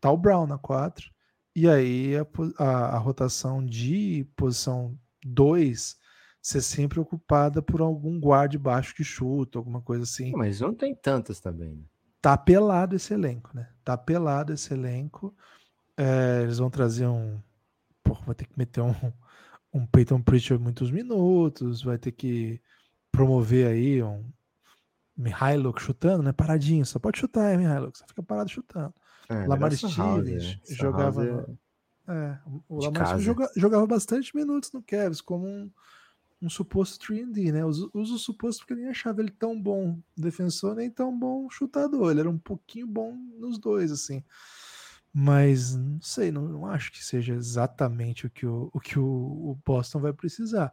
tá o Brown na 4, e aí a, a- a rotação de posição 2 ser sempre ocupada por algum guarde baixo que chuta, alguma coisa assim. Mas não tem tantas também, né? Tá pelado esse elenco, né? Tá pelado esse elenco. É, eles vão trazer um. Vai ter que meter um, um Peyton Pritchard muitos minutos, vai ter que promover aí um Mihailuk chutando, né? Paradinho, só pode chutar, hein, Mihailuk? Só fica parado chutando. É, Lamar melhor House, Stevens né? Essa jogava É, o Lamar. Stevens joga- jogava bastante minutos no Cavs, como um, um suposto 3D, né? Uso, uso o suposto porque eu nem achava ele tão bom defensor, nem tão bom chutador. Ele era um pouquinho bom nos dois, assim. Mas não sei, não, não acho que seja exatamente o que o, o que o, o Boston vai precisar.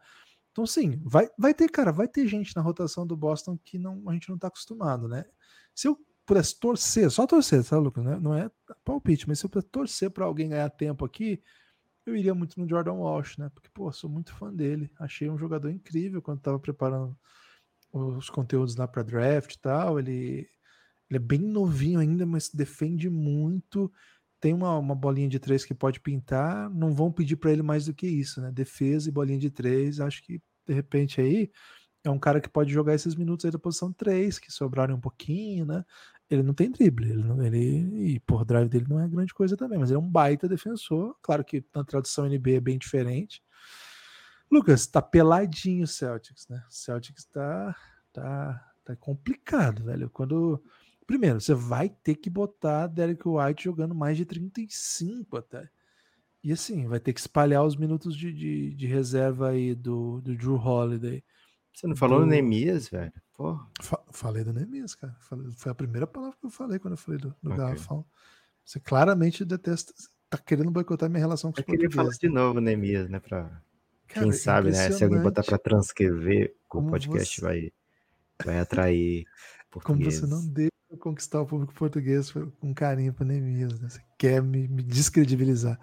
Então, sim, vai, vai ter, cara, vai ter gente na rotação do Boston que não, a gente não tá acostumado, né? Se eu pudesse torcer, só torcer, tá, Lucas? Não é, não é palpite, mas se eu pudesse torcer para alguém ganhar tempo aqui, eu iria muito no Jordan Walsh, né? Porque, pô, sou muito fã dele. Achei um jogador incrível quando tava preparando os conteúdos lá para draft e tal. Ele, ele é bem novinho ainda, mas defende muito. Tem uma, uma bolinha de três que pode pintar. Não vão pedir para ele mais do que isso, né? Defesa e bolinha de três. Acho que, de repente, aí é um cara que pode jogar esses minutos aí da posição 3, que sobrarem um pouquinho, né? Ele não tem drible, ele, não, ele e por drive dele não é grande coisa também, mas ele é um baita defensor. Claro que na tradução NBA é bem diferente. Lucas, tá peladinho o Celtics, né? Celtics tá, tá, tá complicado, velho. Quando. Primeiro, você vai ter que botar Derek White jogando mais de 35 até. E assim, vai ter que espalhar os minutos de, de, de reserva aí do, do Drew Holiday. Você não falou do- Nemias, velho? Porra. Fa- falei do Nemias, cara. Falei- foi a primeira palavra que eu falei quando eu falei do, do Ok. Garrafão. Você claramente detesta. Tá querendo boicotar minha relação com os Eu queria falar portugueses. de novo Nemias, né? Pra, Cara, quem sabe, né? Se alguém botar pra transcrever, o podcast você- vai, vai atrair Como portugueses. você não deixa eu conquistar o público português com carinho para Nemias, né? Você quer me, me descredibilizar.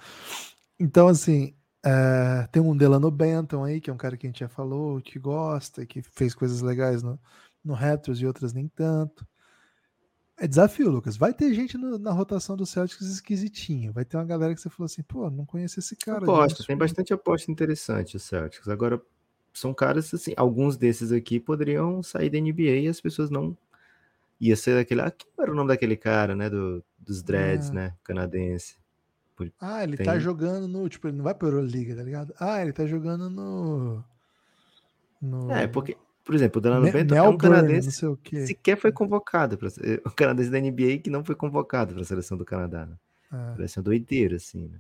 Então, assim, é, tem um Delano Benton aí, que é um cara que a gente já falou, que gosta, que fez coisas legais no, no Retros e outras nem tanto. É desafio, Lucas. Vai ter gente no- na rotação do Celtics esquisitinho. Vai ter uma galera que você falou assim, pô, não conheço esse cara. Aposta, tem surgiu?" bastante aposta interessante o Celtics. Agora, são caras assim, alguns desses aqui poderiam sair da NBA e as pessoas não. Ia ser aquele. Ah, quem era o nome daquele cara, né? Do, dos dreads, Ah. né? Canadense. Ah, ele Tem- tá jogando no. Tipo, ele não vai pra Euroliga, tá ligado? Ah, ele tá jogando no. no É, porque, por exemplo, o Delano Benton é um canadense não sei o que quê. sequer foi convocado. Pra, o canadense da NBA que não foi convocado para a seleção do Canadá. né? É. Parece uma doideira, assim, né?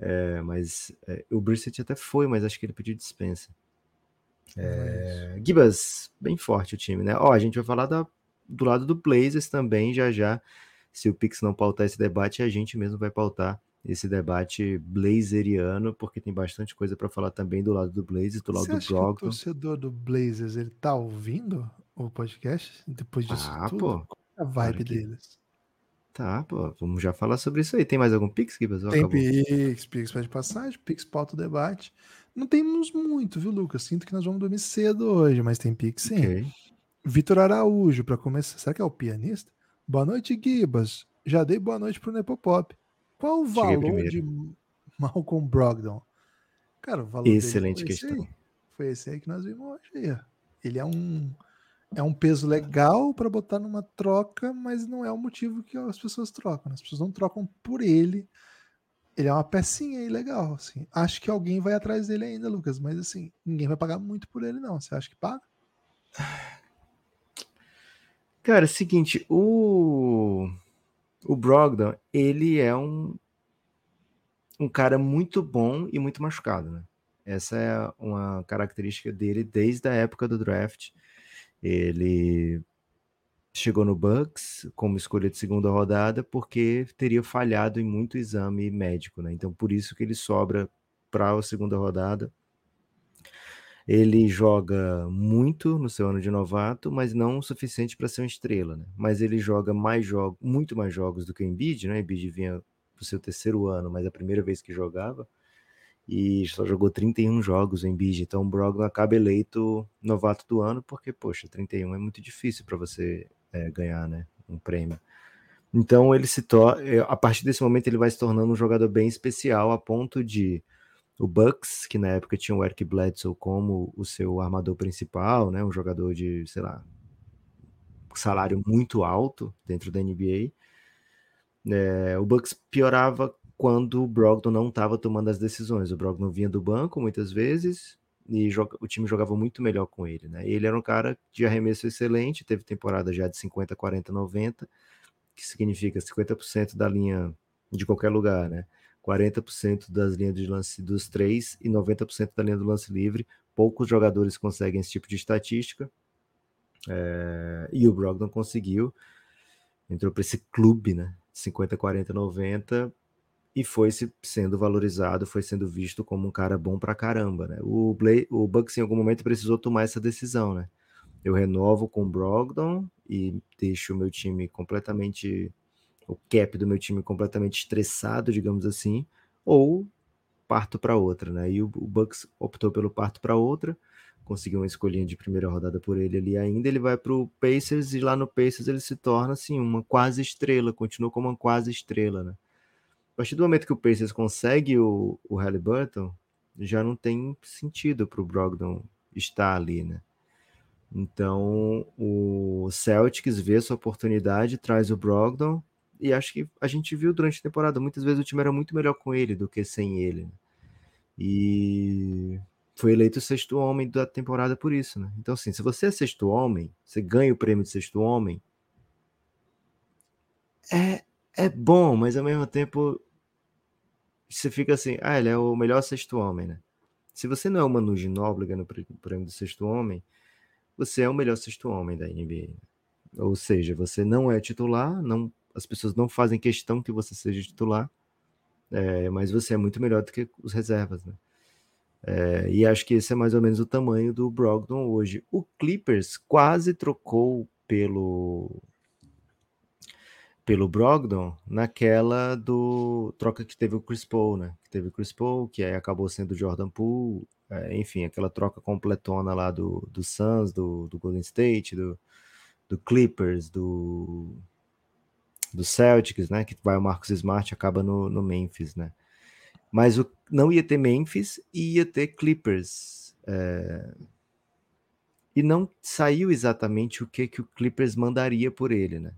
É, mas é, o Brissett até foi, mas acho que ele pediu dispensa. É, É, Gibas, bem forte o time, né? Ó, a gente vai falar da- do lado do Blazers também, já já. Se o Pix não pautar esse debate, a gente mesmo vai pautar esse debate blazeriano, porque tem bastante coisa para falar também do lado do Blazers, do lado Você do que o Brogdon. torcedor do Blazers ele tá ouvindo o podcast depois disso Ah, tudo? pô, é a vibe claro deles? Tá, pô, vamos já falar sobre isso aí. Tem mais algum Pix, Gibas? Tem acabou? Pix, Pix pede passagem, Pix pauta o debate. Não temos muito, viu, Lucas? Sinto que nós vamos dormir cedo hoje, mas tem Pix sim. Ok. Vitor Araújo, para começar. Será que é o pianista? Boa noite, Gibas. Já dei boa noite pro Nepopop. Qual o valor de Malcolm Brogdon? Cara, o valor dele Excelente foi esse questão. aí. Foi esse aí que nós vimos hoje. aí. Ele é um é um peso legal para botar numa troca, mas não é o motivo que as pessoas trocam. né? As pessoas não trocam por ele. Ele é uma pecinha aí legal, assim. Acho que alguém vai atrás dele ainda, Lucas, mas assim, ninguém vai pagar muito por ele não. Você acha que paga? Cara, é o seguinte, o o Brogdon, ele é um um cara muito bom e muito machucado, né? Essa é uma característica dele desde a época do draft. Ele chegou no Bucks como escolha de segunda rodada porque teria falhado em muito exame médico, né? Então por isso que ele sobra para a segunda rodada. Ele joga muito no seu ano de novato, mas não o suficiente para ser uma estrela, né? Mas ele joga mais jogos, muito mais jogos do que o Embiid, né? Embiid vinha pro seu terceiro ano, mas é a primeira vez que jogava e só jogou 31 jogos o Embiid, então o Brogdon acaba eleito novato do ano porque, poxa, 31 é muito difícil para você é, ganhar, né? Um prêmio. Então ele se torna, a partir desse momento ele vai se tornando um jogador bem especial a ponto de o Bucks, que na época tinha o Eric Bledsoe como o seu armador principal, né, um jogador de, sei lá, salário muito alto dentro da NBA. É, o Bucks piorava quando o Brogdon não estava tomando as decisões. O Brogdon vinha do banco muitas vezes e o time jogava muito melhor com ele. Né? Ele era um cara de arremesso excelente, teve temporada já de 50, 40, 90, que significa 50% da linha de qualquer lugar, né? 40% das linhas de lance dos três e 90% da linha do lance livre. Poucos jogadores conseguem esse tipo de estatística. É, e o Brogdon conseguiu. Entrou para esse clube, né? 50, 40, 90 e foi se sendo valorizado, foi sendo visto como um cara bom pra caramba, né? O, Blay, o Bucks em algum momento precisou tomar essa decisão, né? Eu renovo com o Brogdon e deixo o meu time completamente o cap do meu time completamente estressado, digamos assim, ou parto para outra, né? E o, o Bucks optou pelo parto para outra, conseguiu uma escolhinha de primeira rodada por ele ali ainda, ele vai para o Pacers e lá no Pacers ele se torna assim uma quase estrela, continua como uma quase estrela, né? A partir do momento que o Pacers consegue o, o Halliburton, já não tem sentido para o Brogdon estar ali, né? Então o Celtics vê sua oportunidade, traz o Brogdon, e acho que a gente viu durante a temporada, muitas vezes o time era muito melhor com ele do que sem ele. Né? E foi eleito o sexto homem da temporada por isso, né? Então, assim, se você é sexto homem, você ganha o prêmio de sexto homem, é, é bom, mas ao mesmo tempo você fica assim, ah, ele é o melhor sexto homem, né? Se você não é o Manu Ginóbili ganhando o prêmio do sexto homem, você é o melhor sexto homem da NBA. Ou seja, você não é titular, não as pessoas não fazem questão que você seja titular, é, mas você é muito melhor do que os reservas, né? É, e acho que esse é mais ou menos o tamanho do Brogdon hoje. O Clippers quase trocou pelo pelo Brogdon naquela do troca que teve o Chris Paul, né? Que teve o Chris Paul, que aí acabou sendo o Jordan Poole, é, enfim, aquela troca completona lá do, do Suns, do, do Golden State, do, do Clippers, do do Celtics, né? Que vai o Marcos Smart acaba no, no Memphis, né? Mas o, não ia ter Memphis e ia ter Clippers. É... E não saiu exatamente o que, que o Clippers mandaria por ele, né?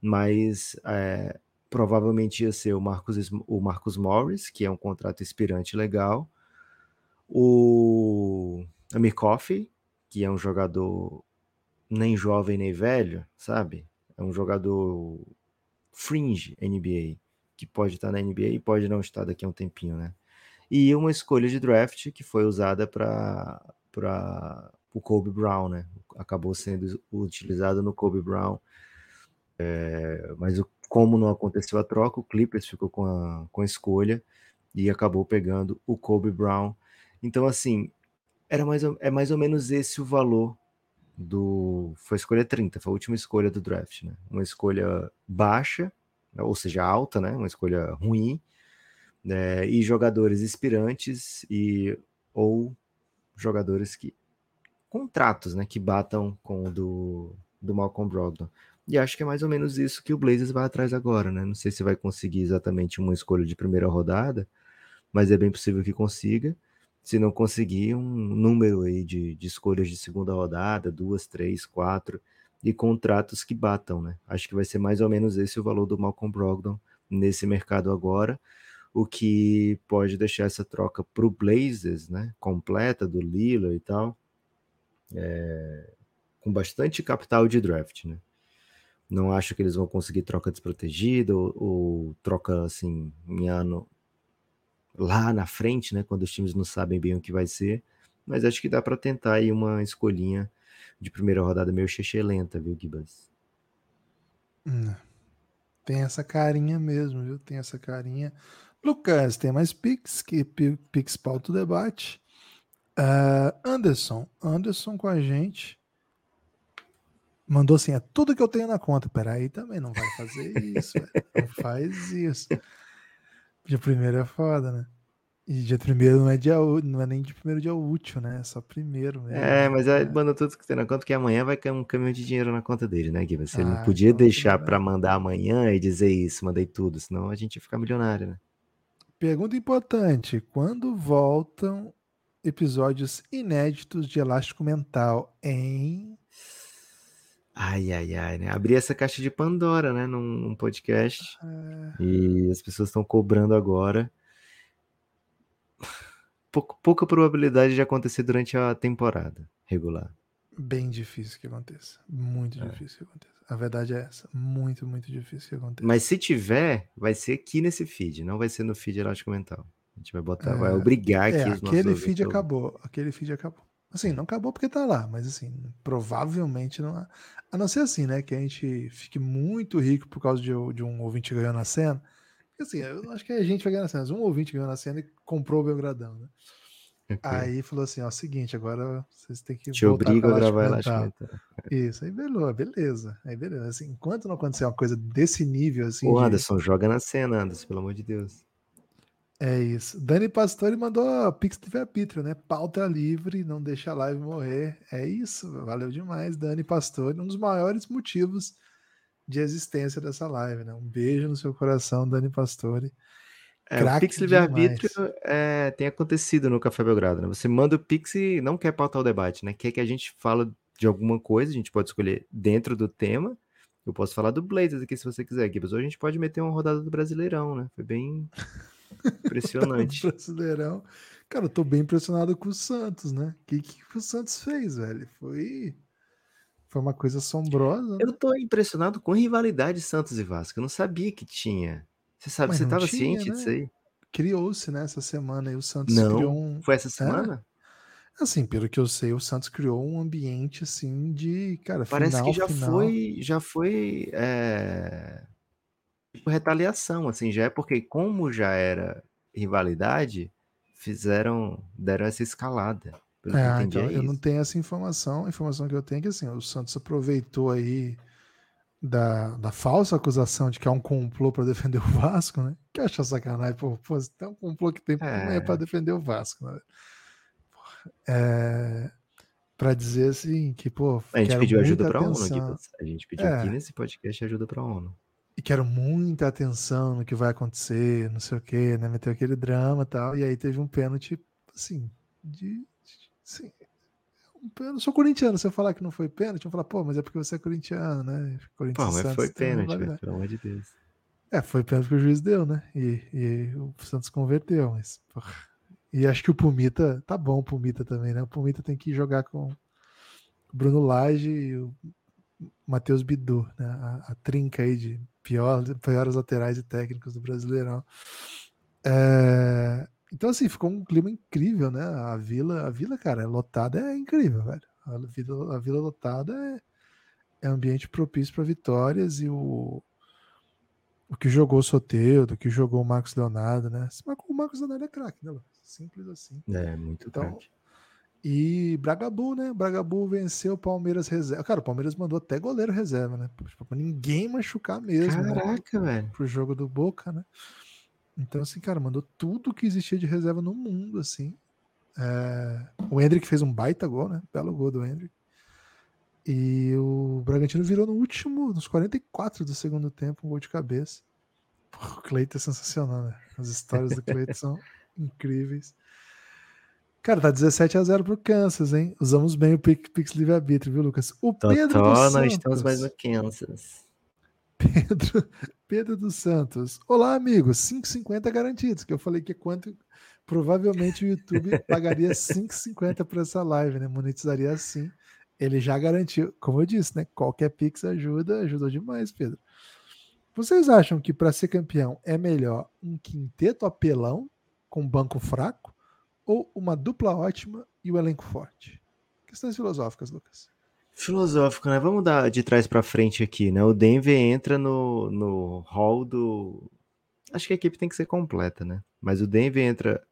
Mas é, provavelmente ia ser o Marcos, o Marcos Morris, que é um contrato expirante legal, o Amir Coffey, que é um jogador nem jovem nem velho, sabe? É um jogador fringe NBA. que pode estar na NBA e pode não estar daqui a um tempinho, né? E uma escolha de draft que foi usada para o Kobe Brown, né? Acabou sendo utilizado no Kobe Brown. É, mas o, como não aconteceu a troca, o Clippers ficou com a, com a escolha e acabou pegando o Kobe Brown. Então, assim, era mais, é mais ou menos esse o valor do. Foi escolha 30, foi a última escolha do draft, né? Uma escolha baixa, ou seja, alta, né? Uma escolha ruim, né? e jogadores inspirantes e ou jogadores que contratos, né, que batam com o do, do Malcolm Brogdon. E acho que é mais ou menos isso que o Blazers vai atrás agora, né? Não sei se vai conseguir exatamente uma escolha de primeira rodada, mas é bem possível que consiga. Se não conseguir, um número aí de, de escolhas de segunda rodada, duas, três, quatro, e contratos que batam, né? Acho que vai ser mais ou menos esse o valor do Malcolm Brogdon nesse mercado agora o que pode deixar essa troca para o Blazers, né, completa do Lila e tal, é, com bastante capital de draft, né. Não acho que eles vão conseguir troca desprotegida ou, ou troca assim em ano lá na frente, né, quando os times não sabem bem o que vai ser, mas acho que dá para tentar aí uma escolhinha de primeira rodada meio lenta, viu, Gibas? Hum, tem essa carinha mesmo, viu? Tem essa carinha. Lucas, tem mais Pix, que Pix pauta o debate. Uh, Anderson, Anderson com a gente. Mandou assim: é tudo que eu tenho na conta. Peraí, também não vai fazer isso. não faz isso. Dia primeiro é foda, né? E dia primeiro não é dia não é nem de primeiro dia útil, né? É só primeiro mesmo. É, mas aí é. manda tudo que tem na conta que amanhã vai cair um caminhão de dinheiro na conta dele, né, Gui? Você ah, não podia então, deixar para mandar amanhã e dizer isso, mandei tudo, senão a gente ia ficar milionário, né? Pergunta importante: quando voltam episódios inéditos de Elástico Mental em. Ai, ai, ai, né? Abri essa caixa de Pandora, né? Num, num podcast. É... E as pessoas estão cobrando agora. Pouca, pouca probabilidade de acontecer durante a temporada regular. Bem difícil que aconteça. Muito é. difícil que aconteça. A verdade é essa. Muito, muito difícil que aconteça. Mas se tiver, vai ser aqui nesse feed, não vai ser no feed elástico mental. A gente vai botar, é, vai obrigar aqui é, os Aquele feed acabou. Aquele feed acabou. Assim, não acabou porque tá lá, mas assim, provavelmente não. A não ser assim, né? Que a gente fique muito rico por causa de, de um ouvinte ganhando a cena. Assim, eu acho que a gente vai ganhar na cena. Um ouvinte ganhou na cena e comprou o Belgradão, né? Okay. Aí falou assim: ó, seguinte, agora vocês têm que. Te obriga a gravar Elástico Isso, aí beleza, beleza. Aí beleza. Assim, enquanto não acontecer uma coisa desse nível, assim. O Anderson, de... joga na cena, Anderson, pelo amor de Deus. É isso. Dani Pastore mandou a Pix de arbítrio, né? Pauta livre, não deixa a live morrer. É isso, valeu demais, Dani Pastore. Um dos maiores motivos de existência dessa live, né? Um beijo no seu coração, Dani Pastore. É, o Pix livre-arbítrio é, tem acontecido no Café Belgrado, né? Você manda o Pix e não quer pautar o debate, né? Quer que a gente fala de alguma coisa, a gente pode escolher dentro do tema. Eu posso falar do Blazers aqui se você quiser, Gibbs. Ou a gente pode meter uma rodada do Brasileirão, né? Foi bem impressionante. Brasileirão. Cara, eu tô bem impressionado com o Santos, né? O que, que o Santos fez, velho? Foi. Foi uma coisa assombrosa. Né? Eu tô impressionado com a rivalidade Santos e Vasco. Eu não sabia que tinha. Você sabe, Mas você estava ciente né? disso aí? Criou-se, né, essa semana e o Santos não, criou um. Foi essa semana? É? Assim, pelo que eu sei, o Santos criou um ambiente assim de, cara, Parece final, que já final. foi, já foi é... tipo retaliação, assim, já é porque como já era rivalidade, fizeram, deram essa escalada. É, então, é eu não tenho essa informação. A informação que eu tenho é que assim, o Santos aproveitou aí da, da falsa acusação de que é um complô para defender o Vasco, né? Que acha sacanagem, pô, pô tem um complô que tem é, é para defender o Vasco, né? É, para dizer assim que, pô, a gente pediu ajuda para a ONU aqui, a gente pediu é, aqui nesse podcast ajuda para a ONU. Quero muita atenção no que vai acontecer, não sei o quê, né? Meteu aquele drama e tal, e aí teve um pênalti, assim, de, de assim, eu não sou corintiano. Se eu falar que não foi pênalti, eu falar, pô, mas é porque você é corintiano, né? Pô, mas foi pênalti, velho, pelo amor de Deus. É, foi pênalti que o juiz deu, né? E, e o Santos converteu, mas. Porra. E acho que o Pumita, tá bom o Pumita também, né? O Pumita tem que jogar com o Bruno Lage e o Matheus Bidu, né? A, a, trinca aí de pior, piores laterais e técnicos do Brasileirão. É, então, assim, ficou um clima incrível, né? A vila, a vila, cara, é lotada é incrível, velho. A vila, a vila lotada é, é ambiente propício para vitórias e o, o que jogou o Soteudo, o que jogou o Marcos Leonardo, né? O Marcos Leonardo é craque, né? Simples assim. É, muito então, craque. E Bragabu, né? Bragabu venceu o Palmeiras reserva. Cara, o Palmeiras mandou até goleiro reserva, né? Tipo, pra ninguém machucar mesmo. Né? Caraca, né? velho. Pro jogo do Boca, né? Então, assim, cara, mandou tudo que existia de reserva no mundo, assim. É... O Hendrick fez um baita gol, né? Belo gol do Hendrick. E o Bragantino virou no último, nos 44 do segundo tempo, um gol de cabeça. o Cleiton é sensacional, né? As histórias do Cleiton são incríveis. Cara, tá 17 a 0 pro Kansas, hein? Usamos bem o Pix Livre-Arbítrio, viu, Lucas? O Pedro dos Santos. nós estamos mais no Kansas. Pedro, Pedro dos Santos. Olá, amigos. 5,50 garantidos, que eu falei que é quanto provavelmente o YouTube pagaria 5,50 por essa live, né? Monetizaria assim. Ele já garantiu, como eu disse, né? Qualquer Pix ajuda, ajudou demais, Pedro. Vocês acham que para ser campeão é melhor um quinteto apelão com banco fraco ou uma dupla ótima e o um elenco forte? Questões filosóficas, Lucas. Filosófico, né? Vamos dar de trás para frente aqui, né? O Denver entra no, no hall do. Acho que a equipe tem que ser completa, né? Mas o Denver entra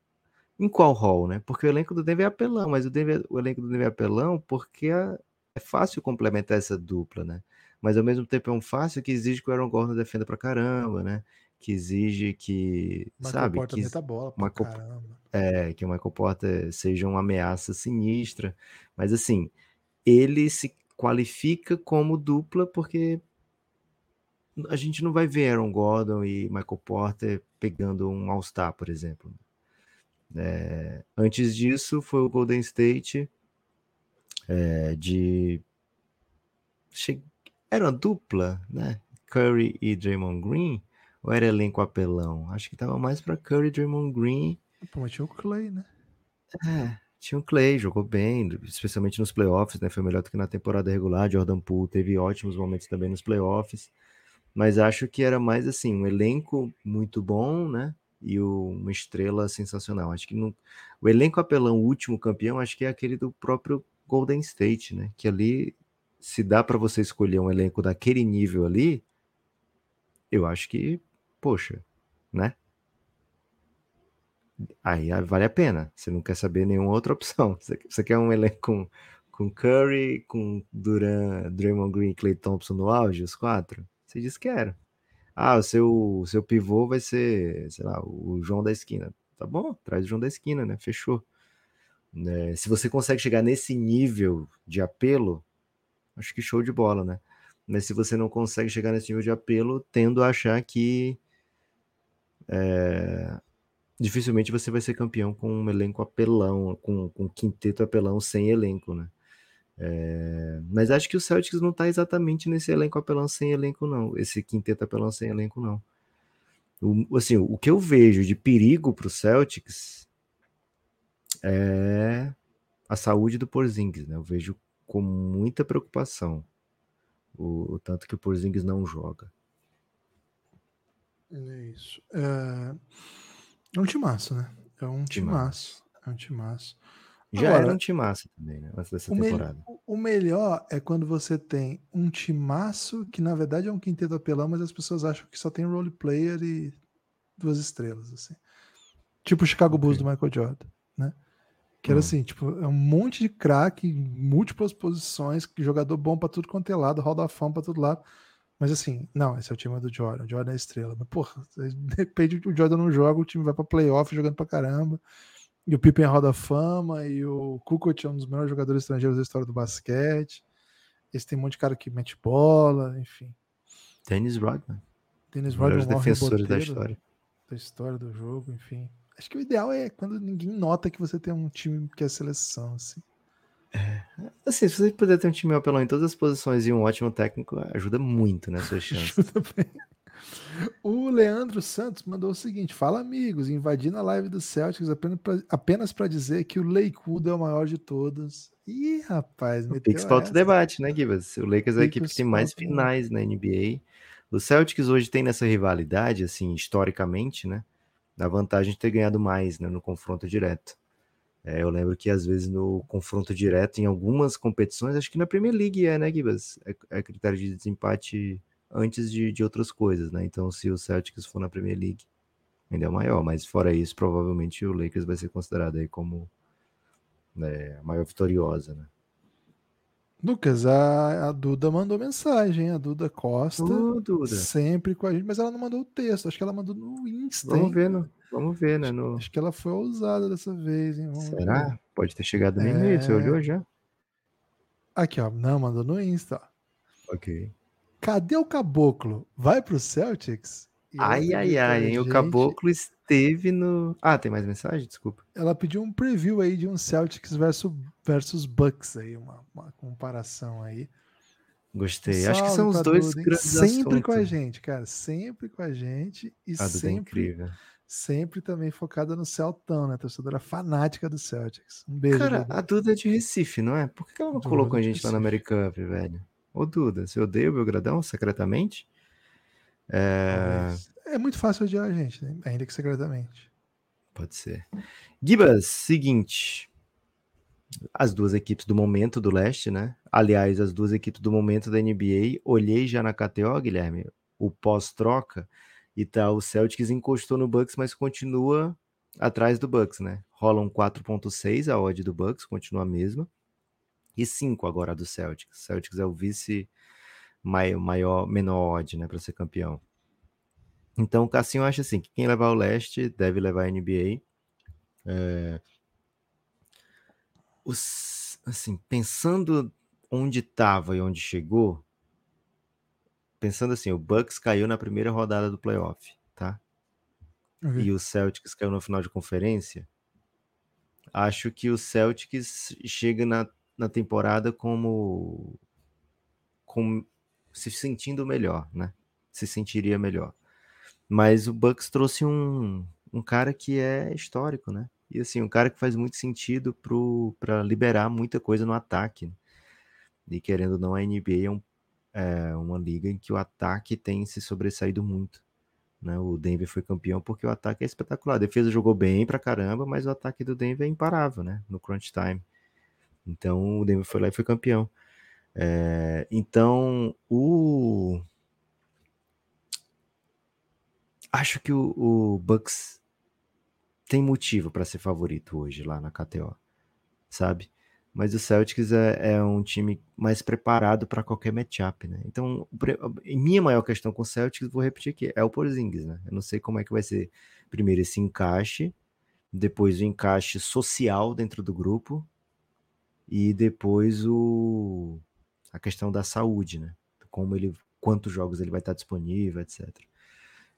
em qual hall, né? Porque o elenco do Denver é apelão, mas o, Denver, o elenco do Denver é apelão porque é, é fácil complementar essa dupla, né? Mas ao mesmo tempo é um fácil que exige que o Aaron Gordon defenda pra caramba, né? Que exige que, Michael sabe, Porter que meta bola Michael, caramba é, que o Michael Porter seja uma ameaça sinistra. Mas assim, ele se qualifica como dupla porque a gente não vai ver Aaron Gordon e Michael Porter pegando um All-Star, por exemplo. É, antes disso, foi o Golden State é, de. Era uma dupla, né? Curry e Draymond Green? Ou era elenco apelão? Acho que tava mais para Curry Draymond Green Pô, mas tinha o Clay, né? É, tinha o Clay, jogou bem, especialmente nos playoffs, né? Foi melhor do que na temporada regular. Jordan Poole teve ótimos momentos também nos playoffs. Mas acho que era mais assim, um elenco muito bom, né? E o, uma estrela sensacional. Acho que no, o elenco apelão, o último campeão, acho que é aquele do próprio Golden State, né? Que ali, se dá para você escolher um elenco daquele nível ali, eu acho que, poxa, né? aí vale a pena. Você não quer saber nenhuma outra opção. Você, quer um elenco com, com Curry, com Duran, Draymond Green e Clay Thompson no auge, os quatro? Você diz que quero. Ah, o seu, o seu pivô vai ser, sei lá, o João da esquina. Tá bom, traz o João da esquina, né? Fechou. É, se você consegue chegar nesse nível de apelo, acho que show de bola, né? Mas se você não consegue chegar nesse nível de apelo, tendo a achar que é, dificilmente você vai ser campeão com um elenco apelão, com, com um quinteto apelão sem elenco, né? É, mas acho que o Celtics não está exatamente nesse elenco apelão sem elenco, não. Esse quinteto apelão sem elenco, não. O, assim, o que eu vejo de perigo para o Celtics é a saúde do Porzingis, né? Eu vejo com muita preocupação o, o tanto que o Porzingis não joga. É isso. É... É um timaço, né? É um timaço. É um timaço. Já Agora, era um timaço também, né? Antes dessa o temporada. Me, o melhor é quando você tem um timaço que na verdade é um quinteto apelão, mas as pessoas acham que só tem role player e duas estrelas, assim. Tipo o Chicago Bulls okay. do Michael Jordan, né? Que era hum. assim, tipo, é um monte de craque, múltiplas posições, jogador bom para tudo quanto é lado, roda a fama para todo lado. Mas assim, não, esse é o time do Jordan. O Jordan é estrela. Mas, porra, de repente o Jordan não joga, o time vai pra playoff jogando pra caramba. E o Pippen roda fama, e o Kukoc é um dos melhores jogadores estrangeiros da história do basquete. Esse tem um monte de cara que mete bola, enfim. Dennis Rodman. Dennis Rodman, defensores da história. Da história do jogo, enfim. Acho que o ideal é quando ninguém nota que você tem um time que é seleção, assim. Assim, se você puder ter um time apelão em todas as posições e um ótimo técnico, ajuda muito, né? Suas chances. O Leandro Santos mandou o seguinte: fala amigos, invadindo a live do Celtics apenas para dizer que o Lakewood é o maior de todos. Ih, rapaz, o Pix para outro debate, né, Gibas? O Lakers é a equipe que tem mais finais na NBA. O Celtics hoje tem nessa rivalidade, assim, historicamente, né? A vantagem de ter ganhado mais né, no confronto direto. É, eu lembro que às vezes no confronto direto, em algumas competições, acho que na Premier League é, né, Gibas? É, é critério de desempate antes de, de outras coisas, né? Então, se o Celtics for na Premier League, ainda é o maior, mas fora isso, provavelmente o Lakers vai ser considerado aí como né, a maior vitoriosa, né? Lucas, a, a, Duda mandou mensagem, a Duda Costa. Duda. Sempre com a gente, mas ela não mandou o texto, acho que ela mandou no Insta. Vamos ver, no, vamos ver, né? No... Acho que ela foi ousada dessa vez, hein? Vamos Será? Ver. Pode ter chegado no é... e-mail, você olhou já? Aqui, ó. Não, mandou no Insta. Ok. Cadê o caboclo? Vai pro Celtics? ai, ai, ai, hein? O caboclo esteve no. Ah, tem mais mensagem? Desculpa. Ela pediu um preview aí de um Celtics versus, versus Bucks aí, uma, uma comparação aí. Gostei. Acho que são os dois Duda, grandes Sempre assuntos. com a gente, cara. Sempre com a gente. E Duda é sempre, incrível. Sempre também focada no Celtão, né? Torcedora fanática do Celtics. Um beijo. Cara, Duda. a Duda é de Recife, não é? Por que ela não Duda colocou a de gente lá na Recife. Americup, velho? Ô, Duda, você odeia o Belgradão secretamente? É... É muito fácil odiar a gente, né? ainda que secretamente. Pode ser. Gibas, seguinte. As duas equipes do momento do leste, né? Aliás, as duas equipes do momento da NBA. Olhei já na KTO, Guilherme, o pós-troca, e tá, o Celtics encostou no Bucks, mas continua atrás do Bucks, né? Rola um 4.6 a odd do Bucks, continua a mesma. E 5 agora do Celtics. Celtics é o vice maior menor odd, né, para ser campeão. Então, o Cassinho acha assim que quem levar o leste deve levar a NBA. É... Os, assim, pensando onde estava e onde chegou, pensando assim, o Bucks caiu na primeira rodada do playoff, tá? Uhum. E o Celtics caiu no final de conferência. Acho que o Celtics chega na, na temporada como, como se sentindo melhor, né? Se sentiria melhor. Mas o Bucks trouxe um, um cara que é histórico, né? E assim, um cara que faz muito sentido para liberar muita coisa no ataque. né? E querendo ou não, a NBA é, um, é uma liga em que o ataque tem se sobressaído muito. Né? O Denver foi campeão porque o ataque é espetacular. A defesa jogou bem pra caramba, mas o ataque do Denver é imparável, né? No crunch time. Então o Denver foi lá e foi campeão. É, então o acho que o, o Bucks tem motivo para ser favorito hoje lá na KTO, sabe? Mas o Celtics é, é um time mais preparado para qualquer matchup, né? Então, minha maior questão com o Celtics, vou repetir aqui, é o Porzingis, né? Eu não sei como é que vai ser primeiro esse encaixe, depois o encaixe social dentro do grupo e depois o a questão da saúde, né? Como ele, quantos jogos ele vai estar disponível, etc.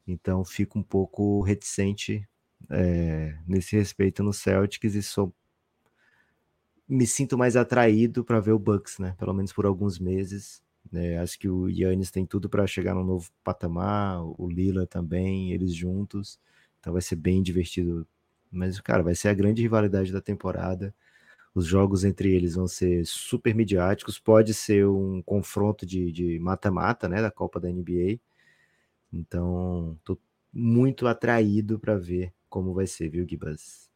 Então, fico um pouco reticente é, nesse respeito no Celtics e sou me sinto mais atraído para ver o Bucks, né? Pelo menos por alguns meses. né? acho que o Yannis tem tudo para chegar num novo patamar, o Lila também, eles juntos. Então vai ser bem divertido. Mas, cara, vai ser a grande rivalidade da temporada. Os jogos entre eles vão ser super midiáticos. Pode ser um confronto de mata-mata, né? Da Copa da NBA. Então, tô muito atraído para ver como vai ser, viu, Gibas?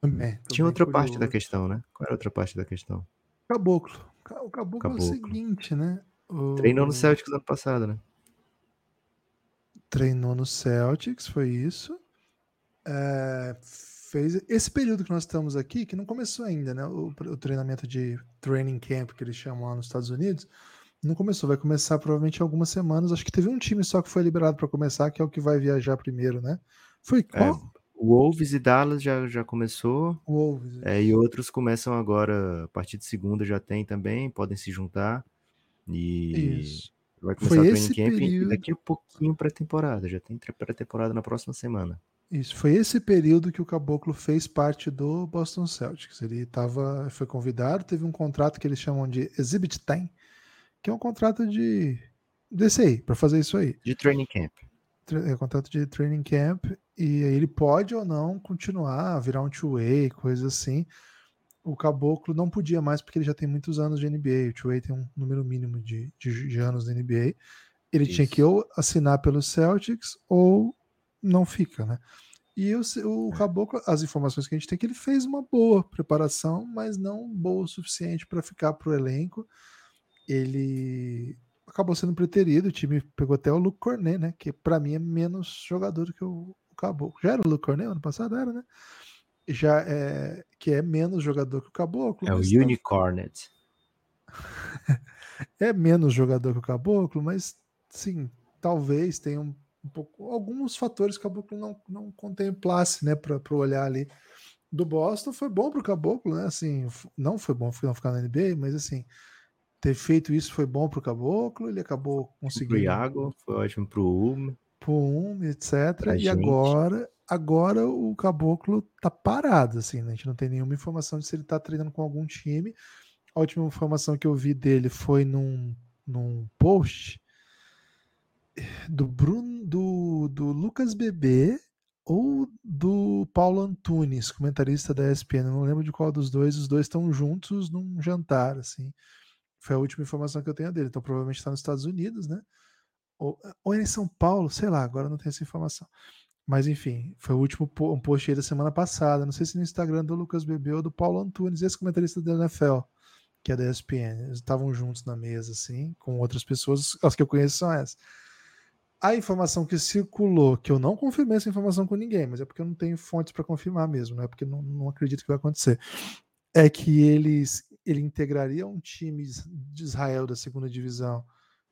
Também. Tinha outra parte da curioso. questão, né? Qual era a outra parte da questão? Caboclo. Ca- O caboclo, é o Caboclo. seguinte, né? O... Treinou no Celtics ano passado, né? Treinou no Celtics, foi isso. É, fez esse período que nós estamos aqui, que não começou ainda, né? O, o treinamento de training camp que eles chamam lá nos Estados Unidos, não começou. Vai começar provavelmente em algumas semanas. Acho que teve um time só que foi liberado para começar, que é o que vai viajar primeiro, né? Foi É, qual? O Wolves e Dallas já, já começou. Wolves. é, e outros começam agora, a partir de segunda já tem também, podem se juntar. E Isso. vai começar Foi o training camp período. daqui a pouquinho pré-temporada. Já tem pré-temporada na próxima semana. Isso, foi esse período que o Caboclo fez parte do Boston Celtics. Ele tava, foi convidado, teve um contrato que eles chamam de Exhibit Time, que é um contrato de desse aí, para fazer isso aí. De training camp. é contrato de training camp e ele pode ou não continuar, virar um two-way, coisa assim. O Caboclo não podia mais porque ele já tem muitos anos de NBA. O two-way tem um número mínimo de, de, de anos de NBA. Ele Isso. tinha que ou assinar pelo Celtics ou não fica, né? E o, o Caboclo, as informações que a gente tem é que ele fez uma boa preparação, mas não boa o suficiente para ficar para o elenco. Ele acabou sendo preterido, o time pegou até o Luke Cornet, né? Que para mim é menos jogador que o, o Caboclo. Já era o Luke Cornet ano passado, era, né? Já é que é menos jogador que o Caboclo. É o Unicornet. é menos jogador que o Caboclo, mas sim, talvez tenha um um pouco alguns fatores que o Caboclo não, não contemplasse, né, para o olhar ali do Boston. Foi bom para o Caboclo, né? Assim, não foi bom não ficar na NBA, mas assim, ter feito isso foi bom para o Caboclo. Ele acabou conseguindo. Pro Iago, foi ótimo para o Um. Pro Um, etc. Pra e gente. agora, agora o Caboclo tá parado, assim, né? A gente não tem nenhuma informação de se ele tá treinando com algum time. A última informação que eu vi dele foi num, num post do Bruno, do, do Lucas Bebê ou do Paulo Antunes, comentarista da ESPN. não lembro de qual dos dois. Os dois estão juntos num jantar, assim. Foi a última informação que eu tenho dele. Então provavelmente está nos Estados Unidos, né? Ou, ou é em São Paulo, sei lá. Agora não tenho essa informação. Mas enfim, foi o último um post aí da semana passada. Não sei se no Instagram do Lucas Bebê ou do Paulo Antunes, esse comentarista da NFL, que é da ESPN. Eles estavam juntos na mesa, assim, com outras pessoas. As que eu conheço são essas a informação que circulou, que eu não confirmei essa informação com ninguém, mas é porque eu não tenho fontes para confirmar mesmo, não é porque não, não acredito que vai acontecer, é que eles ele integraria um time de Israel da segunda divisão,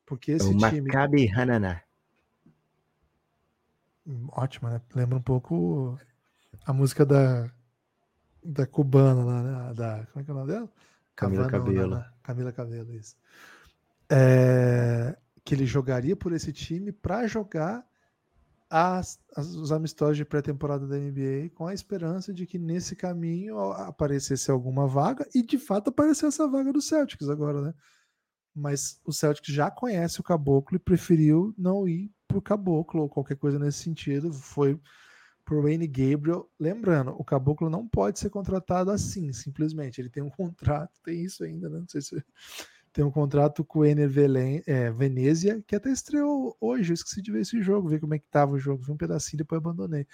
porque esse o time Maccabi Hananá. Ótimo, né? Lembra um pouco a música da da cubana lá, né? Da como é que é o nome dela? Camila Cabelo. Né? Camila Cabelo, isso. É, que ele jogaria por esse time para jogar as, as, os amistosos de pré-temporada da NBA com a esperança de que nesse caminho aparecesse alguma vaga e de fato apareceu essa vaga do Celtics agora, né? Mas o Celtics já conhece o Caboclo e preferiu não ir por Caboclo ou qualquer coisa nesse sentido. Foi por Wayne Gabriel. Lembrando, o Caboclo não pode ser contratado assim, simplesmente. Ele tem um contrato, tem isso ainda, né? Não sei se tem um contrato com o Ener é, Venezia, que até estreou hoje. Eu esqueci de ver esse jogo, ver como é que tava o jogo. Vi um pedacinho, depois abandonei.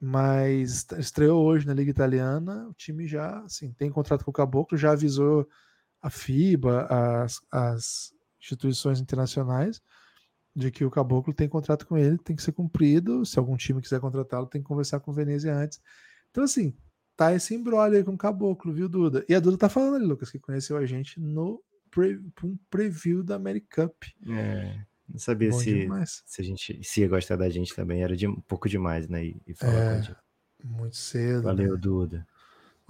Mas estreou hoje na Liga Italiana. O time já assim, tem contrato com o Caboclo, já avisou a FIBA, as, as instituições internacionais, de que o Caboclo tem contrato com ele, tem que ser cumprido. Se algum time quiser contratá-lo, tem que conversar com o Venezia antes. Então, assim, tá esse embrolho aí com o Caboclo, viu, Duda? E a Duda tá falando ali, Lucas, que conheceu a gente no pre, um preview da American Cup. É, não sabia se, se a gente se ia gostar da gente também. Era de, um pouco demais, né? E, e falar é, Muito cedo. Valeu, né? Duda.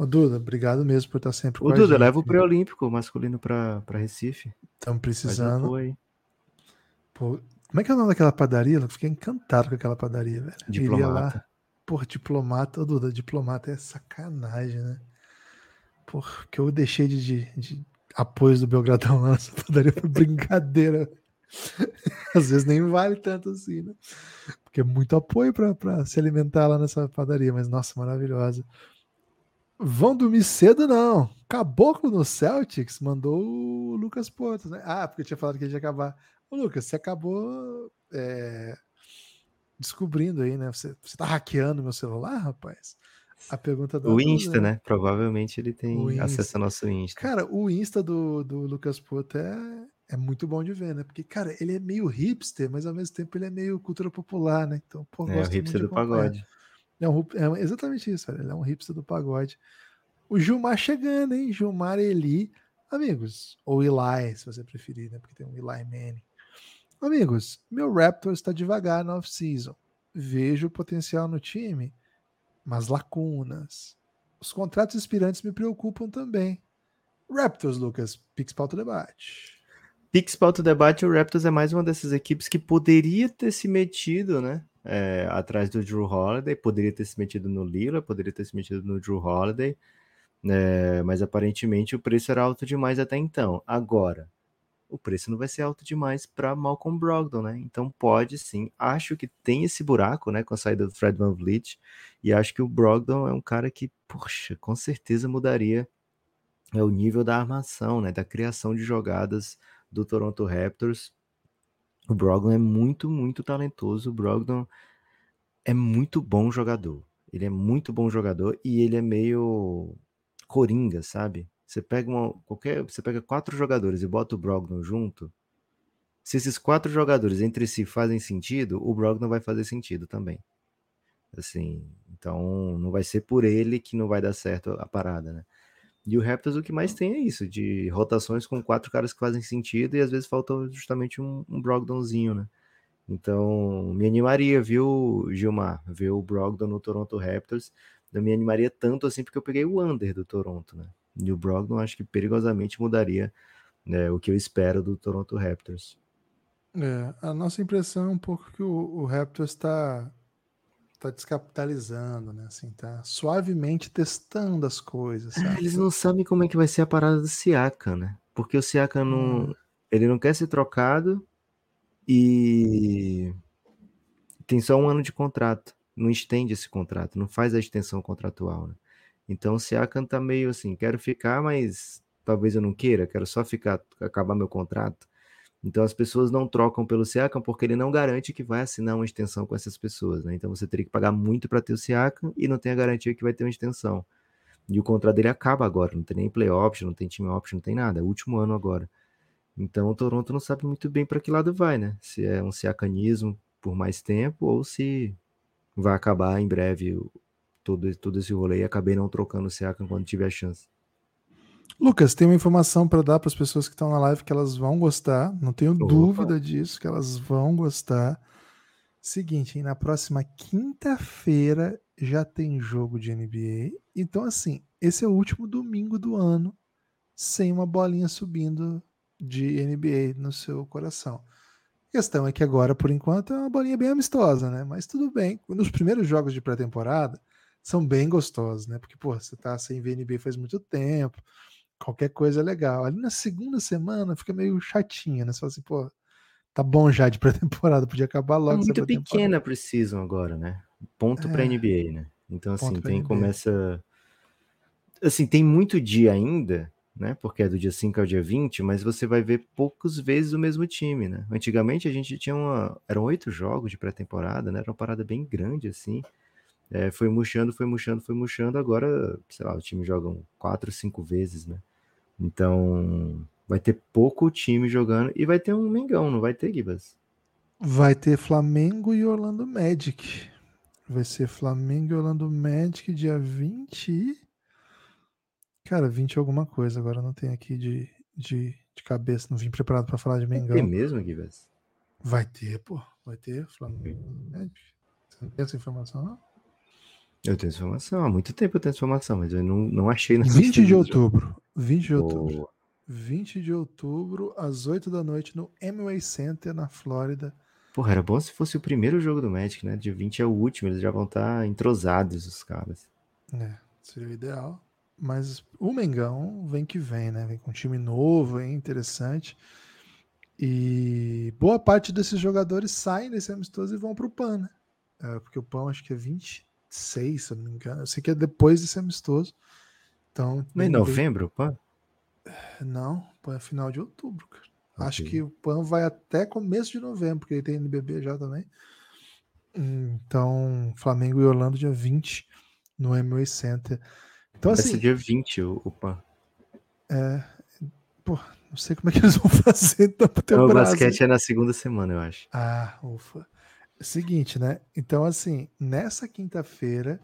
Ô, Duda, obrigado mesmo por estar sempre Ô, com Duda, leva o pré-olímpico masculino para Recife. Estamos precisando. Pô, como é que é o nome daquela padaria? Eu fiquei encantado com aquela padaria, velho. Diplomata. Por diplomata, ô Duda, diplomata é sacanagem, né? Porque eu deixei de, de, de apoios do Belgradão lá nessa padaria foi brincadeira. Às vezes nem vale tanto assim, né? Porque é muito apoio para se alimentar lá nessa padaria, mas nossa, maravilhosa. Vão dormir cedo, não. Caboclo no Celtics mandou o Lucas Porto, né? Ah, porque eu tinha falado que ele ia acabar. Ô, Lucas, você acabou é, descobrindo aí, né? Você, você tá hackeando meu celular, rapaz? A pergunta do. O Insta, né? Provavelmente ele tem acesso ao nosso Insta. Cara, o Insta do, do Lucas Porto é, é muito bom de ver, né? Porque, cara, ele é meio hipster, mas ao mesmo tempo ele é meio cultura popular, né? Então, pô, é o hipster do pagode. É, um, é exatamente isso, velho. Ele é um hipster do pagode. O Gilmar chegando, hein? Gilmar Eli. Amigos, ou Eli, se você preferir, né? Porque tem um Eli Manning. Amigos, meu Raptor está devagar na off-season. Vejo potencial no time mas lacunas. Os contratos expirantes me preocupam também. Raptors, Lucas, Pix Pauta Debate. Pix Pauta Debate, o Raptors é mais uma dessas equipes que poderia ter se metido, né? É, atrás do Drew Holiday, poderia ter se metido no Lila, poderia ter se metido no Drew Holiday, é, mas aparentemente o preço era alto demais até então. Agora, o preço não vai ser alto demais para Malcolm Brogdon, né? Então pode sim. Acho que tem esse buraco, né, com a saída do Fred Van Vliet, e acho que o Brogdon é um cara que, poxa, com certeza mudaria é o nível da armação, né, da criação de jogadas do Toronto Raptors. O Brogdon é muito, muito talentoso. O Brogdon é muito bom jogador. Ele é muito bom jogador e ele é meio coringa, sabe? Você pega uma, qualquer, você pega quatro jogadores e bota o Brogdon junto. Se esses quatro jogadores entre si fazem sentido, o Brogdon vai fazer sentido também. Assim, então não vai ser por ele que não vai dar certo a parada, né? E o Raptors o que mais tem é isso, de rotações com quatro caras que fazem sentido e às vezes falta justamente um, um Brogdonzinho, né? Então, me animaria, viu, Gilmar, ver o Brogdon no Toronto Raptors. Não me animaria tanto assim, porque eu peguei o under do Toronto, né? E o Brogdon acho que perigosamente mudaria né, o que eu espero do Toronto Raptors. É, a nossa impressão é um pouco que o, o Raptors está tá descapitalizando, né? Assim, tá suavemente testando as coisas. É, eles não sabem como é que vai ser a parada do Siaka, né? Porque o Siaka não, hum. ele não quer ser trocado e tem só um ano de contrato. Não estende esse contrato, não faz a extensão contratual. Né? Então o Siakam tá meio assim, quero ficar, mas talvez eu não queira, quero só ficar, acabar meu contrato. Então as pessoas não trocam pelo Siakam porque ele não garante que vai assinar uma extensão com essas pessoas, né? Então você teria que pagar muito para ter o Siakam e não tem a garantia que vai ter uma extensão. E o contrato dele acaba agora, não tem nem play option, não tem time option, não tem nada, é o último ano agora. Então o Toronto não sabe muito bem para que lado vai, né? Se é um siacanismo por mais tempo ou se vai acabar em breve todo, todo esse rolê e acabei não trocando o Siakam quando tiver a chance. Lucas, tem uma informação para dar para as pessoas que estão na live que elas vão gostar, não tenho Opa. dúvida disso, que elas vão gostar. Seguinte, hein, na próxima quinta-feira já tem jogo de NBA. Então, assim, esse é o último domingo do ano sem uma bolinha subindo de NBA no seu coração. A questão é que agora, por enquanto, é uma bolinha bem amistosa, né? Mas tudo bem. Nos primeiros jogos de pré-temporada, são bem gostosos, né? Porque, pô, você tá sem ver NBA faz muito tempo, qualquer coisa é legal. Ali na segunda semana fica meio chatinha, né? Você fala assim, pô, tá bom já de pré-temporada, podia acabar logo. É muito pequena precisam agora, né? Ponto é, para NBA, né? Então, assim, tem NBA. começa. Assim, tem muito dia ainda, né? Porque é do dia 5 ao dia 20, mas você vai ver poucas vezes o mesmo time, né? Antigamente a gente tinha uma. Eram oito jogos de pré-temporada, né? Era uma parada bem grande, assim. É, foi murchando, foi murchando, foi murchando. Agora, sei lá, o time jogam quatro, cinco vezes, né? Então, vai ter pouco time jogando e vai ter um Mengão, não vai ter, Gibas? Vai ter Flamengo e Orlando Magic. Vai ser Flamengo e Orlando Magic dia 20. Cara, 20 alguma coisa. Agora não tem aqui de, de, de cabeça. Não vim preparado para falar de Mengão. Tem mesmo, Gibas? Vai ter, pô. Vai ter Flamengo e Magic. Você não tem essa informação, não? Eu tenho informação, há muito tempo eu tenho informação, mas eu não, não achei na 20 de outubro. 20 de outubro. Boa. 20 de outubro, às 8 da noite, no Amway Center, na Flórida. Porra, era bom se fosse o primeiro jogo do Magic, né? De 20 é o último, eles já vão estar tá entrosados, os caras. É, seria o ideal. Mas o Mengão vem que vem, né? Vem com um time novo, é interessante. E boa parte desses jogadores saem desse amistoso e vão pro PAN, né? É, porque o PAN acho que é 20, 6, se eu não me engano. Eu sei que é depois desse amistoso. Então, não é em novembro, PAN? Não, PAN é final de outubro, cara. Okay. Acho que o PAN vai até começo de novembro, porque ele tem NBB já também. Então, Flamengo e Orlando dia 20 no Amway Center. Então, vai assim, dia 20 o, o PAN. É, pô, não sei como é que eles vão fazer. Então, o basquete é na segunda semana, eu acho. Ah, ufa. Seguinte, né? Então, assim, nessa quinta-feira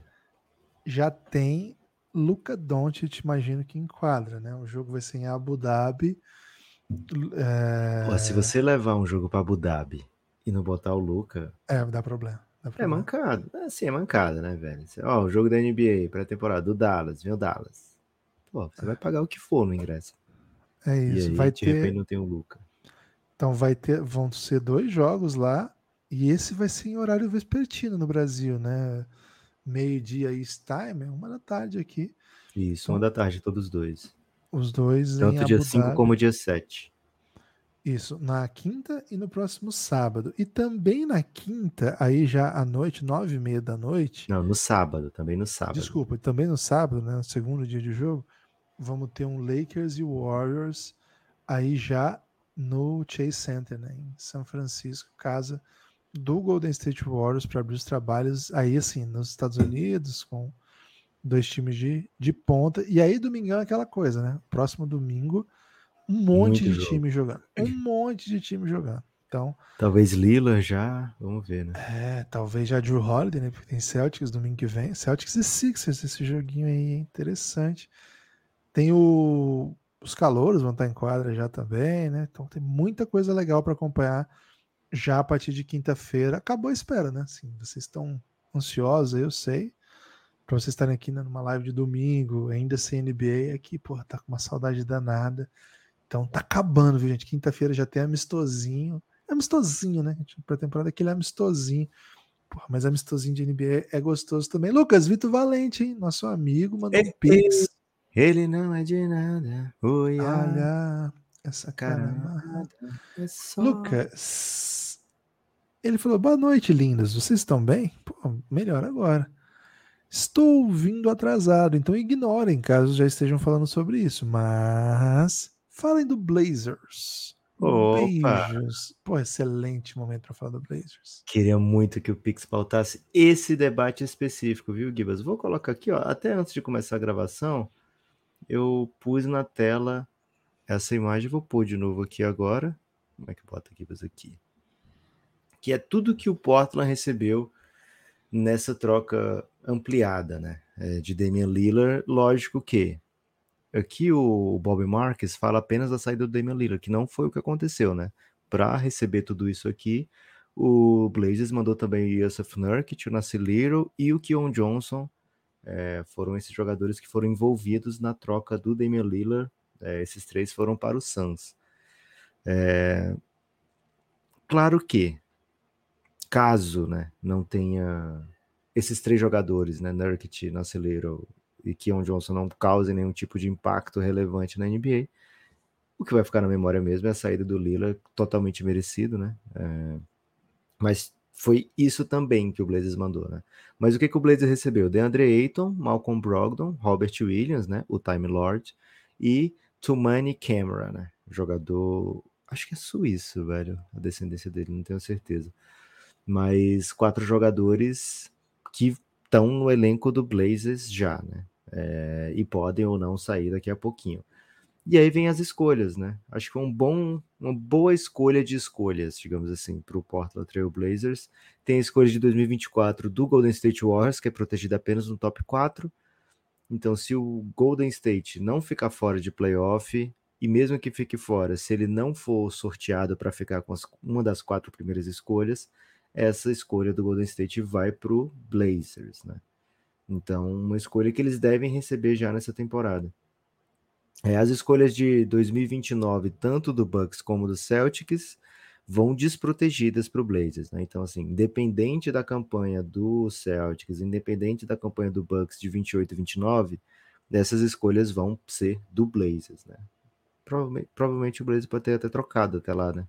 já tem Luca Doncic, imagino que enquadra, né? O jogo vai ser em Abu Dhabi. É... Pô, se você levar um jogo para Abu Dhabi e não botar o Luca. É, dá problema. Dá é problema. É mancado. É, sim, é mancada, né, velho? Ó, o jogo da NBA, pré-temporada, do Dallas, viu Dallas. Pô, você vai pagar o que for no ingresso. É isso. E aí, vai de ter... repente não tem o Luca. Então vai ter, vão ser dois jogos lá e esse vai ser em horário vespertino no Brasil, né? Meio-dia East Time, é uma da tarde aqui. Isso, uma da tarde, todos dois. Os dois Tanto dia 5 como dia 7. Isso, na quinta e no próximo sábado. E também na quinta, aí já à noite, nove e meia da noite. Não, no sábado, também no sábado. Desculpa, também no sábado, né? No segundo dia de jogo, vamos ter um Lakers e Warriors aí já no Chase Center, né? Em São Francisco, casa do Golden State Warriors para abrir os trabalhos aí assim nos Estados Unidos com dois times de, de ponta. E aí domingão é aquela coisa né? Próximo domingo um monte Muito de jogo. time jogando. Um monte de time jogando. Então talvez Lila já vamos ver né? É talvez já Drew Holiday né? Porque tem Celtics domingo que vem. Celtics e Sixers esse joguinho aí é interessante. Tem o os calouros vão estar em quadra já também né? Então tem muita coisa legal para acompanhar já a partir de quinta-feira. Acabou a espera, né? Assim, vocês estão ansiosos, eu sei. Para vocês estarem aqui né, numa live de domingo, ainda sem NBA, aqui, pô, tá com uma saudade danada. Então tá acabando, viu, gente? Quinta-feira já tem amistosinho. É amistosinho, né? Pra temporada aquele é amistosinho. Porra, mas amistosinho de NBA é gostoso também. Lucas, Vitor Valente, hein? Nosso amigo, mandou um pix. Ele não é de nada. Oi, olha essa cara. É só... Lucas, ele falou: Boa noite, lindas. Vocês estão bem? Pô, melhor agora. Estou vindo atrasado, então ignorem caso já estejam falando sobre isso. Mas falem do Blazers. Opa. Beijos. Pô, excelente momento para falar do Blazers. Queria muito que o Pix pautasse esse debate específico, viu, Gibas? Vou colocar aqui, ó, até antes de começar a gravação, eu pus na tela essa imagem, vou pôr de novo aqui agora. Como é que bota Gibas aqui? Que é tudo que o Portland recebeu nessa troca ampliada, né? É, de Damian Lillard. Lógico que aqui o Bob Marques fala apenas da saída do Damian Lillard, que não foi o que aconteceu, né? Para receber tudo isso aqui, o Blazers mandou também o Yusuf Nurkic, o Nasir Little e o Keon Johnson. É, foram esses jogadores que foram envolvidos na troca do Damian Lillard. É, esses três foram para o Suns. É, claro que caso né, não tenha esses três jogadores, né, Nurkic, Nacelero e Keon Johnson não causem nenhum tipo de impacto relevante na NBA, o que vai ficar na memória mesmo é a saída do Lila, totalmente merecido, né? É, mas foi isso também que o Blazers mandou, né? Mas o que, que o Blazers recebeu? DeAndre Ayton, Malcolm Brogdon, Robert Williams, né? O Time Lord e Tumani Camera, né? Jogador, acho que é suíço, velho, a descendência dele, não tenho certeza mas quatro jogadores que estão no elenco do Blazers já, né? É, e podem ou não sair daqui a pouquinho. E aí vem as escolhas, né? Acho que foi um bom, uma boa escolha de escolhas, digamos assim, para o Portland Trail Blazers. Tem a escolha de 2024 do Golden State Warriors, que é protegida apenas no top 4. Então, se o Golden State não ficar fora de playoff, e mesmo que fique fora, se ele não for sorteado para ficar com as, uma das quatro primeiras escolhas, essa escolha do Golden State vai para o Blazers, né? Então, uma escolha que eles devem receber já nessa temporada. É, as escolhas de 2029, tanto do Bucks como do Celtics, vão desprotegidas para o Blazers, né? Então, assim, independente da campanha do Celtics, independente da campanha do Bucks de 28 e 29, essas escolhas vão ser do Blazers, né? Provavelmente, provavelmente o Blazers pode ter até trocado até lá, né?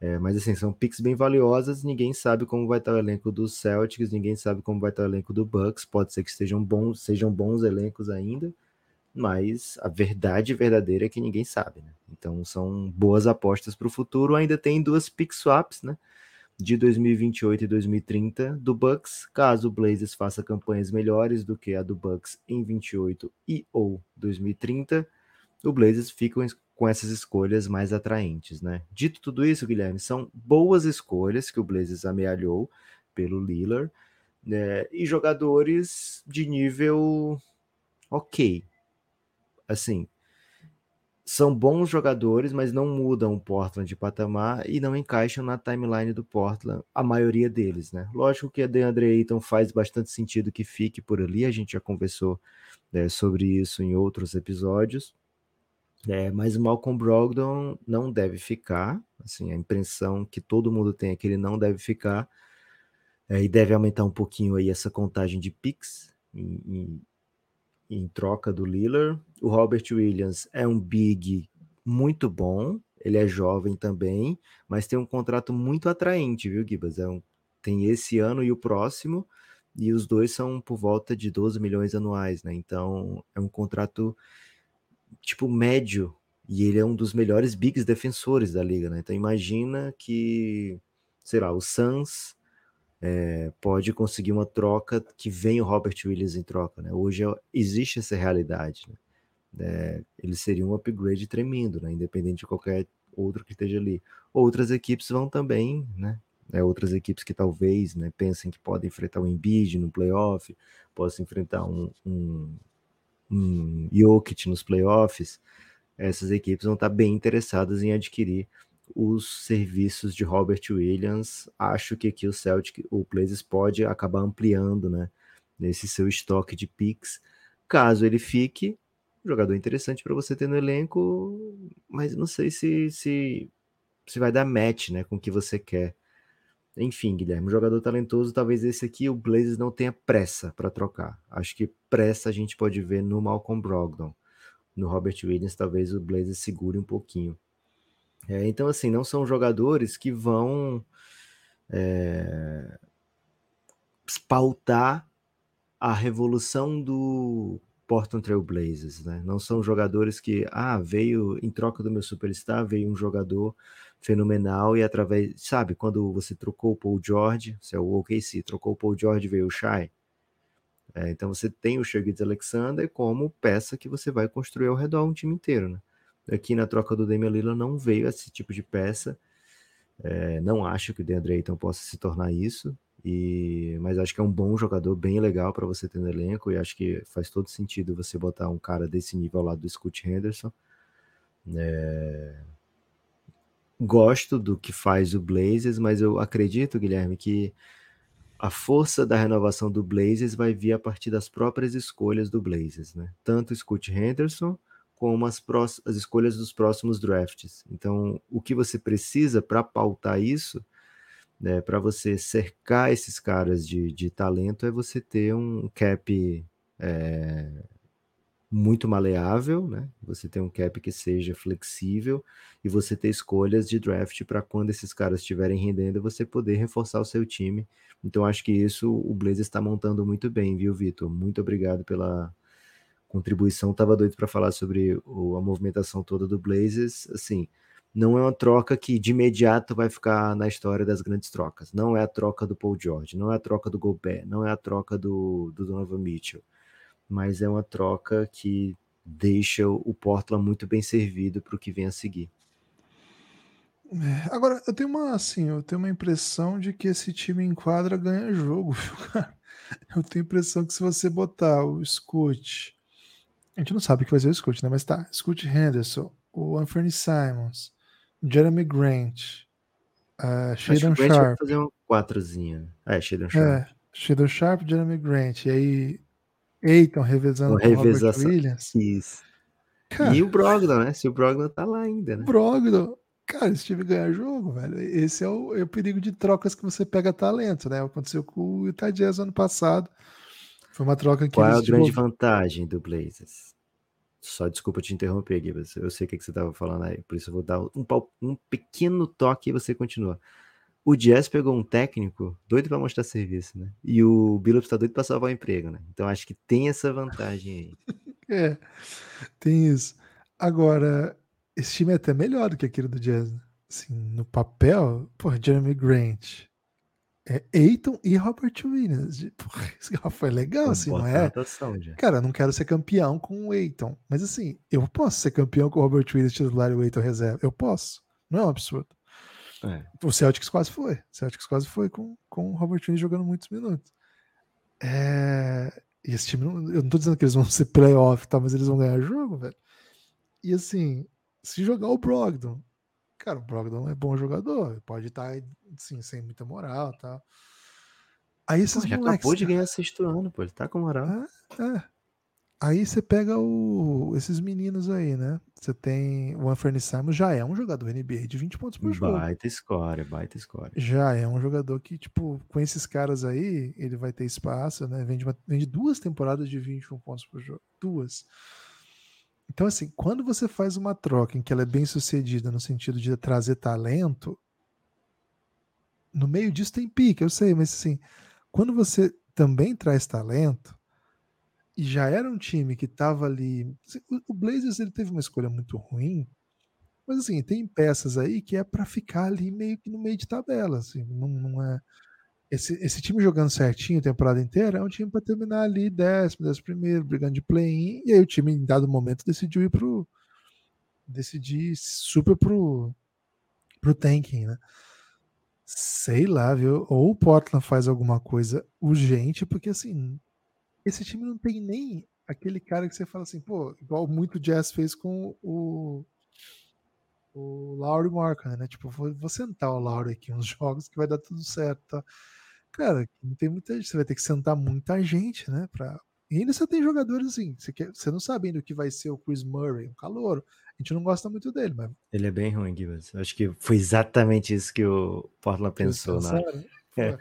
É, mas assim, são picks bem valiosas, ninguém sabe como vai estar o elenco dos Celtics, ninguém sabe como vai estar o elenco do Bucks, pode ser que estejam bons, sejam bons elencos ainda, mas a verdade verdadeira é que ninguém sabe, né? Então são boas apostas para o futuro, ainda tem duas pick swaps, né? De 2028 e 2030 do Bucks, caso o Blazers faça campanhas melhores do que a do Bucks em 28 e ou 2030, o Blazers fica com essas escolhas mais atraentes, né? Dito tudo isso, Guilherme, são boas escolhas que o Blazers amealhou pelo Lillard, né? E jogadores de nível ok. Assim, são bons jogadores, mas não mudam o Portland de patamar e não encaixam na timeline do Portland, a maioria deles, né? Lógico que a DeAndre Ayton faz bastante sentido que fique por ali, a gente já conversou né, sobre isso em outros episódios, é, mas o Malcolm Brogdon não deve ficar. Assim, a impressão que todo mundo tem é que ele não deve ficar. É, e deve aumentar um pouquinho aí essa contagem de picks em, em, em troca do Lillard. O Robert Williams é um big muito bom. Ele é jovem também, mas tem um contrato muito atraente, viu, Gibas? É um, tem esse ano e o próximo, e os dois são por volta de 12 milhões anuais, né? Então é um contrato tipo médio, e ele é um dos melhores bigs defensores da liga, né? Então imagina que, sei lá, o Suns é, pode conseguir uma troca que vem o Robert Williams em troca, né? Hoje é, existe essa realidade, né? É, ele seria um upgrade tremendo, né? Independente de qualquer outro que esteja ali. Outras equipes vão também, né? É, outras equipes que talvez né, pensem que podem enfrentar o Embiid no playoff, possam enfrentar um, um, um Jokic nos playoffs, essas equipes vão estar bem interessadas em adquirir os serviços de Robert Williams. Acho que aqui o Celtic, o Blazers pode acabar ampliando, né, nesse seu estoque de picks. Caso ele fique, jogador interessante para você ter no elenco, mas não sei se, se se vai dar match, né, com o que você quer. Enfim, Guilherme, um jogador talentoso, talvez esse aqui o Blazers não tenha pressa para trocar. Acho que pressa a gente pode ver no Malcolm Brogdon. No Robert Williams, talvez o Blazers segure um pouquinho. É, então, assim, não são jogadores que vão é, pautar a revolução do Portland Trail Blazers, né? Não são jogadores que, ah, veio em troca do meu superstar, veio um jogador fenomenal e através, sabe, quando você trocou o Paul George, se é o OKC, trocou o Paul George veio o Shai. É, então você tem o Shaggy Alexander como peça que você vai construir ao redor um time inteiro, né? Aqui na troca do Damian Lillard não veio esse tipo de peça. É, não acho que o DeAndre Ayton possa se tornar isso. E, mas acho que é um bom jogador, bem legal para você ter no elenco, e acho que faz todo sentido você botar um cara desse nível lado do Scott Henderson. É... Gosto do que faz o Blazers, mas eu acredito, Guilherme, que a força da renovação do Blazers vai vir a partir das próprias escolhas do Blazers, né? Tanto Scott Henderson como as, as escolhas dos próximos drafts. Então, o que você precisa para pautar isso né, para você cercar esses caras de, de talento é você ter um cap é, muito maleável, né? Você ter um cap que seja flexível e você ter escolhas de draft para quando esses caras estiverem rendendo, você poder reforçar o seu time. Então acho que isso o Blazers está montando muito bem, viu, Vitor? Muito obrigado pela contribuição. Tava doido para falar sobre o, a movimentação toda do Blazers, assim não é uma troca que de imediato vai ficar na história das grandes trocas. Não é a troca do Paul George, não é a troca do Gobert, não é a troca do, do Donovan Mitchell, mas é uma troca que deixa o Portland muito bem servido para o que vem a seguir. É, agora, eu tenho uma assim, eu tenho uma impressão de que esse time em quadra ganha jogo, viu, cara? Eu tenho a impressão que se você botar o Scott, a gente não sabe o que vai ser o Scott, né? Mas tá, Scott Henderson, o Anthony Simons, Jeremy Grant, uh, Shadon Sharp. Vai fazer um quatrozinho. É, Shadon Sharp. É, Shadon Sharp, Jeremy Grant. E aí, Eiton revezando com Robert Williams. Isso. Cara, e o Brogdon, né? Se o Brogdon tá lá ainda, né? Brogdon. Cara, esse time ganha jogo, velho. Esse é o, é o, perigo de trocas que você pega talento, né? Aconteceu com o Utah Jazz ano passado. Foi uma troca que Qual é a grande vantagem do Blazers? Só desculpa te interromper, Gibbs. Eu sei o que, você estava falando aí, por isso eu vou dar um, um pequeno toque e você continua. O Jazz pegou um técnico doido para mostrar serviço, né? E o Billups está doido para salvar o emprego, né? Então acho que tem essa vantagem aí. é, tem isso. Agora, esse time é até melhor do que aquele do Jazz. Né? Assim, no papel, pô, Jeremy Grant, é Eiton e Robert Williams. Porra, esse foi legal, assim, não é? Já. Cara, eu não quero ser campeão com o Eiton. Mas assim, eu posso ser campeão com o Robert Williams titular e o Eiton reserva. Eu posso. Não é um absurdo. É. O Celtics quase foi. O Celtics quase foi com, com o Robert Williams jogando muitos minutos. É... E esse time, eu não tô dizendo que eles vão ser playoff, tá, mas eles vão ganhar jogo, velho. E assim, se jogar o Brogdon, cara, o Brogdon é bom jogador, pode estar assim, sem muita moral tal. Aí esses pô, já moleques, acabou de ganhar sexto ano, pô, ele tá com moral. É, é. Aí você pega o, esses meninos aí, né? Você tem o Anthony Simons, já é um jogador NBA de 20 pontos por jogo. Baita score, baita score. Já é um jogador que, tipo, com esses caras aí, ele vai ter espaço, né? Vende, uma, vende duas temporadas de 21 pontos por jogo. Duas. Então, assim, quando você faz uma troca em que ela é bem sucedida no sentido de trazer talento, no meio disso tem pique, eu sei, mas assim, quando você também traz talento, e já era um time que estava ali. Assim, o Blazers ele teve uma escolha muito ruim, mas assim, tem peças aí que é para ficar ali meio que no meio de tabela, assim, não, não é. Esse, esse time jogando certinho a temporada inteira é um time para terminar ali décimo, décimo primeiro, brigando de play-in, e aí o time em dado momento decidiu ir pro. decidir super pro, pro tanking, né? Sei lá, viu? Ou o Portland faz alguma coisa urgente, porque assim, esse time não tem nem aquele cara que você fala assim, pô, igual muito Jazz fez com o, o Laurie Markham, né? Tipo, vou, vou sentar o Laurie aqui uns jogos que vai dar tudo certo, tá? Cara, não tem muita gente, você vai ter que sentar muita gente, né? Pra... E ainda você tem jogadores assim, você, quer, você não sabendo o que vai ser o Chris Murray, um calor. A gente não gosta muito dele, mas. Ele é bem ruim, Gibbs. Acho que foi exatamente isso que o Portland pensou, né? É.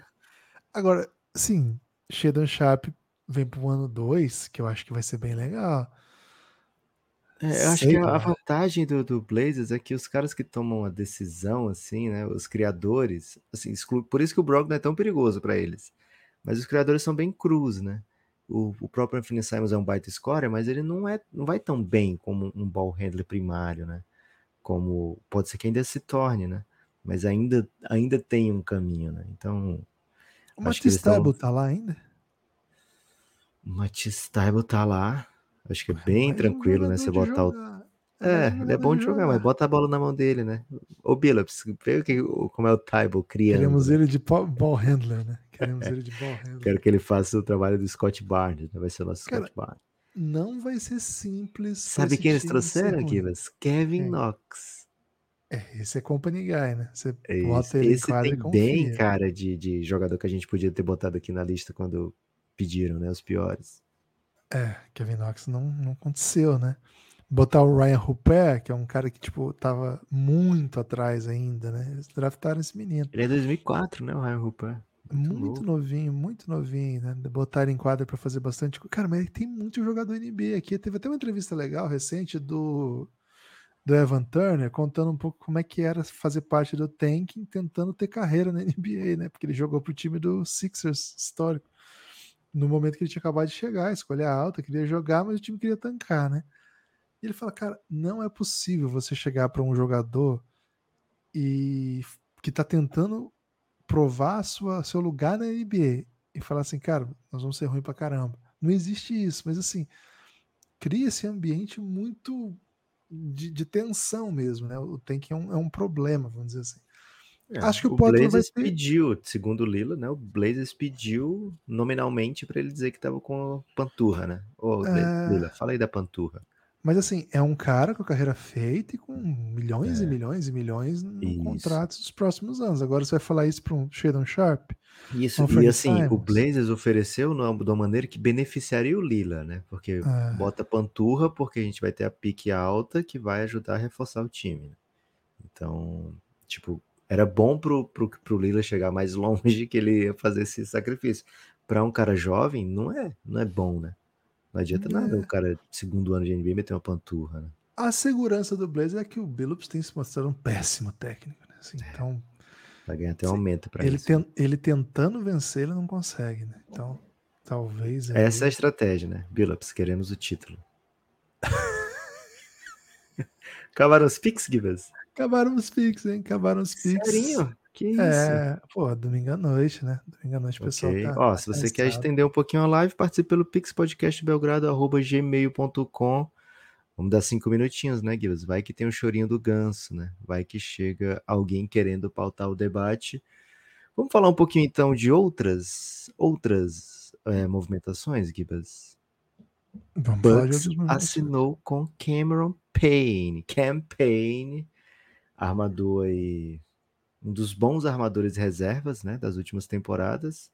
Agora, sim, Sheldon Sharp vem para o ano 2, que eu acho que vai ser bem legal. É, eu acho Sei que a, a vantagem do, do Blazers é que os caras que tomam a decisão, assim, né, os criadores, assim, exclu... por isso que o Brogdon é tão perigoso para eles. Mas os criadores são bem crus, né? O, o próprio Anthony Simons é um baita scorer, mas ele não é, não vai tão bem como um ball handler primário, né? Como pode ser que ainda se torne, né? Mas ainda, ainda tem um caminho, né? Então. O Matisse Taibo tá lá ainda? O Matisse Taibo tá lá. Acho que é bem tranquilo, né? Você botar o. É, ele é bom de jogar, mas bota a bola na mão dele, né? Ô, Billups, vê que, como é o Taibo criando. Queremos né? ele de ball handler, né? Queremos ele de ball handler. Quero que ele faça o trabalho do Scott Barnes, né? Vai ser o nosso Cara, Scott Barnes. Não vai ser simples. Sabe quem eles trouxeram, Kivas? Kevin é. Knox. É, esse é company guy, né? Você esse, bota ele esse tem bem cara de, de jogador que a gente podia ter botado aqui na lista quando pediram, né? Os piores. É, Kevin Knox não, não aconteceu, né? Botar o Ryan Rupert, que é um cara que, tipo, tava muito atrás ainda, né? Eles draftaram esse menino. Ele é 2004, né, o Ryan Rupert? Muito, muito novinho, muito novinho, né? Botaram em quadra para fazer bastante. Cara, mas tem muito jogador NBA aqui. Teve até uma entrevista legal recente do, do Evan Turner contando um pouco como é que era fazer parte do tanking, tentando ter carreira na NBA, né? Porque ele jogou pro time do Sixers histórico no momento que ele tinha acabado de chegar, escolher alta, queria jogar, mas o time queria tancar, né? E ele fala, cara, não é possível você chegar para um jogador e que tá tentando provar sua, seu lugar na NBA e falar assim, cara, nós vamos ser ruim pra caramba. Não existe isso, mas assim, cria esse ambiente muito de, de tensão mesmo, né? O Tank é um, é um problema, vamos dizer assim. É, Acho que o, o Portland Blazers ter... pediu, segundo o Lila, né? O Blazers pediu nominalmente para ele dizer que tava com panturra, né? Ô, é... Lila, fala aí da panturra. Mas assim, é um cara com a carreira feita e com milhões é. e milhões e milhões no contratos dos próximos anos. Agora você vai falar isso para um Shadon Sharp? Isso, e assim, Simons. o Blazers ofereceu de uma maneira que beneficiaria o Lila, né? Porque é. bota panturra, porque a gente vai ter a pique alta que vai ajudar a reforçar o time. Né? Então, tipo, era bom pro, pro, pro Lila chegar mais longe que ele ia fazer esse sacrifício. Para um cara jovem, não é, não é bom, né? Não adianta é. nada o cara, segundo ano de NBA, meter uma panturra, né? A segurança do Blazer é que o Billups tem se mostrado um péssimo técnico, né? Assim, é. Então. Vai ganhar até um aumento para ele. Ten, ele tentando vencer, ele não consegue, né? Então, talvez. Ele... Essa é a estratégia, né? Billups, queremos o título. Acabaram os picks, Gibas? Acabaram os Pix, hein? Acabaram os Pix. Sério? Que isso? É, pô, domingo à noite, né? Domingo à noite pessoal tá. Ó, se você quer estender um pouquinho a live, participe pelo pixpodcastbelgrado.gmail.com. Vamos dar cinco minutinhos, né, Guilherme? Vai que tem o um chorinho do ganso, né? Vai que chega alguém querendo pautar o debate. Vamos falar um pouquinho então de outras outras é, movimentações, Gibas? Vamos Bucks assinou com Cameron Payne. Campaign armador aí, um dos bons armadores reservas, né, das últimas temporadas.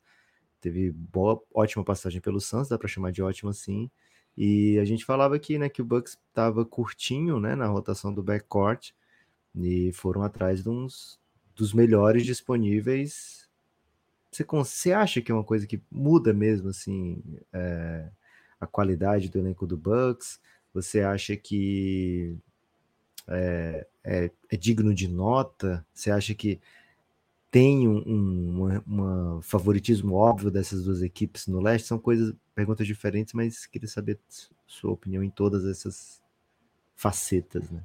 Teve boa, ótima passagem pelo Suns, dá para chamar de ótimo assim. E a gente falava aqui, né, que o Bucks estava curtinho, né, na rotação do backcourt e foram atrás de uns dos melhores disponíveis. Você, você acha que é uma coisa que muda mesmo, assim, é, a qualidade do elenco do Bucks? Você acha que é, é, é digno de nota? Você acha que tem um, um uma favoritismo óbvio dessas duas equipes no leste? São coisas, perguntas diferentes, mas queria saber sua opinião em todas essas facetas, né?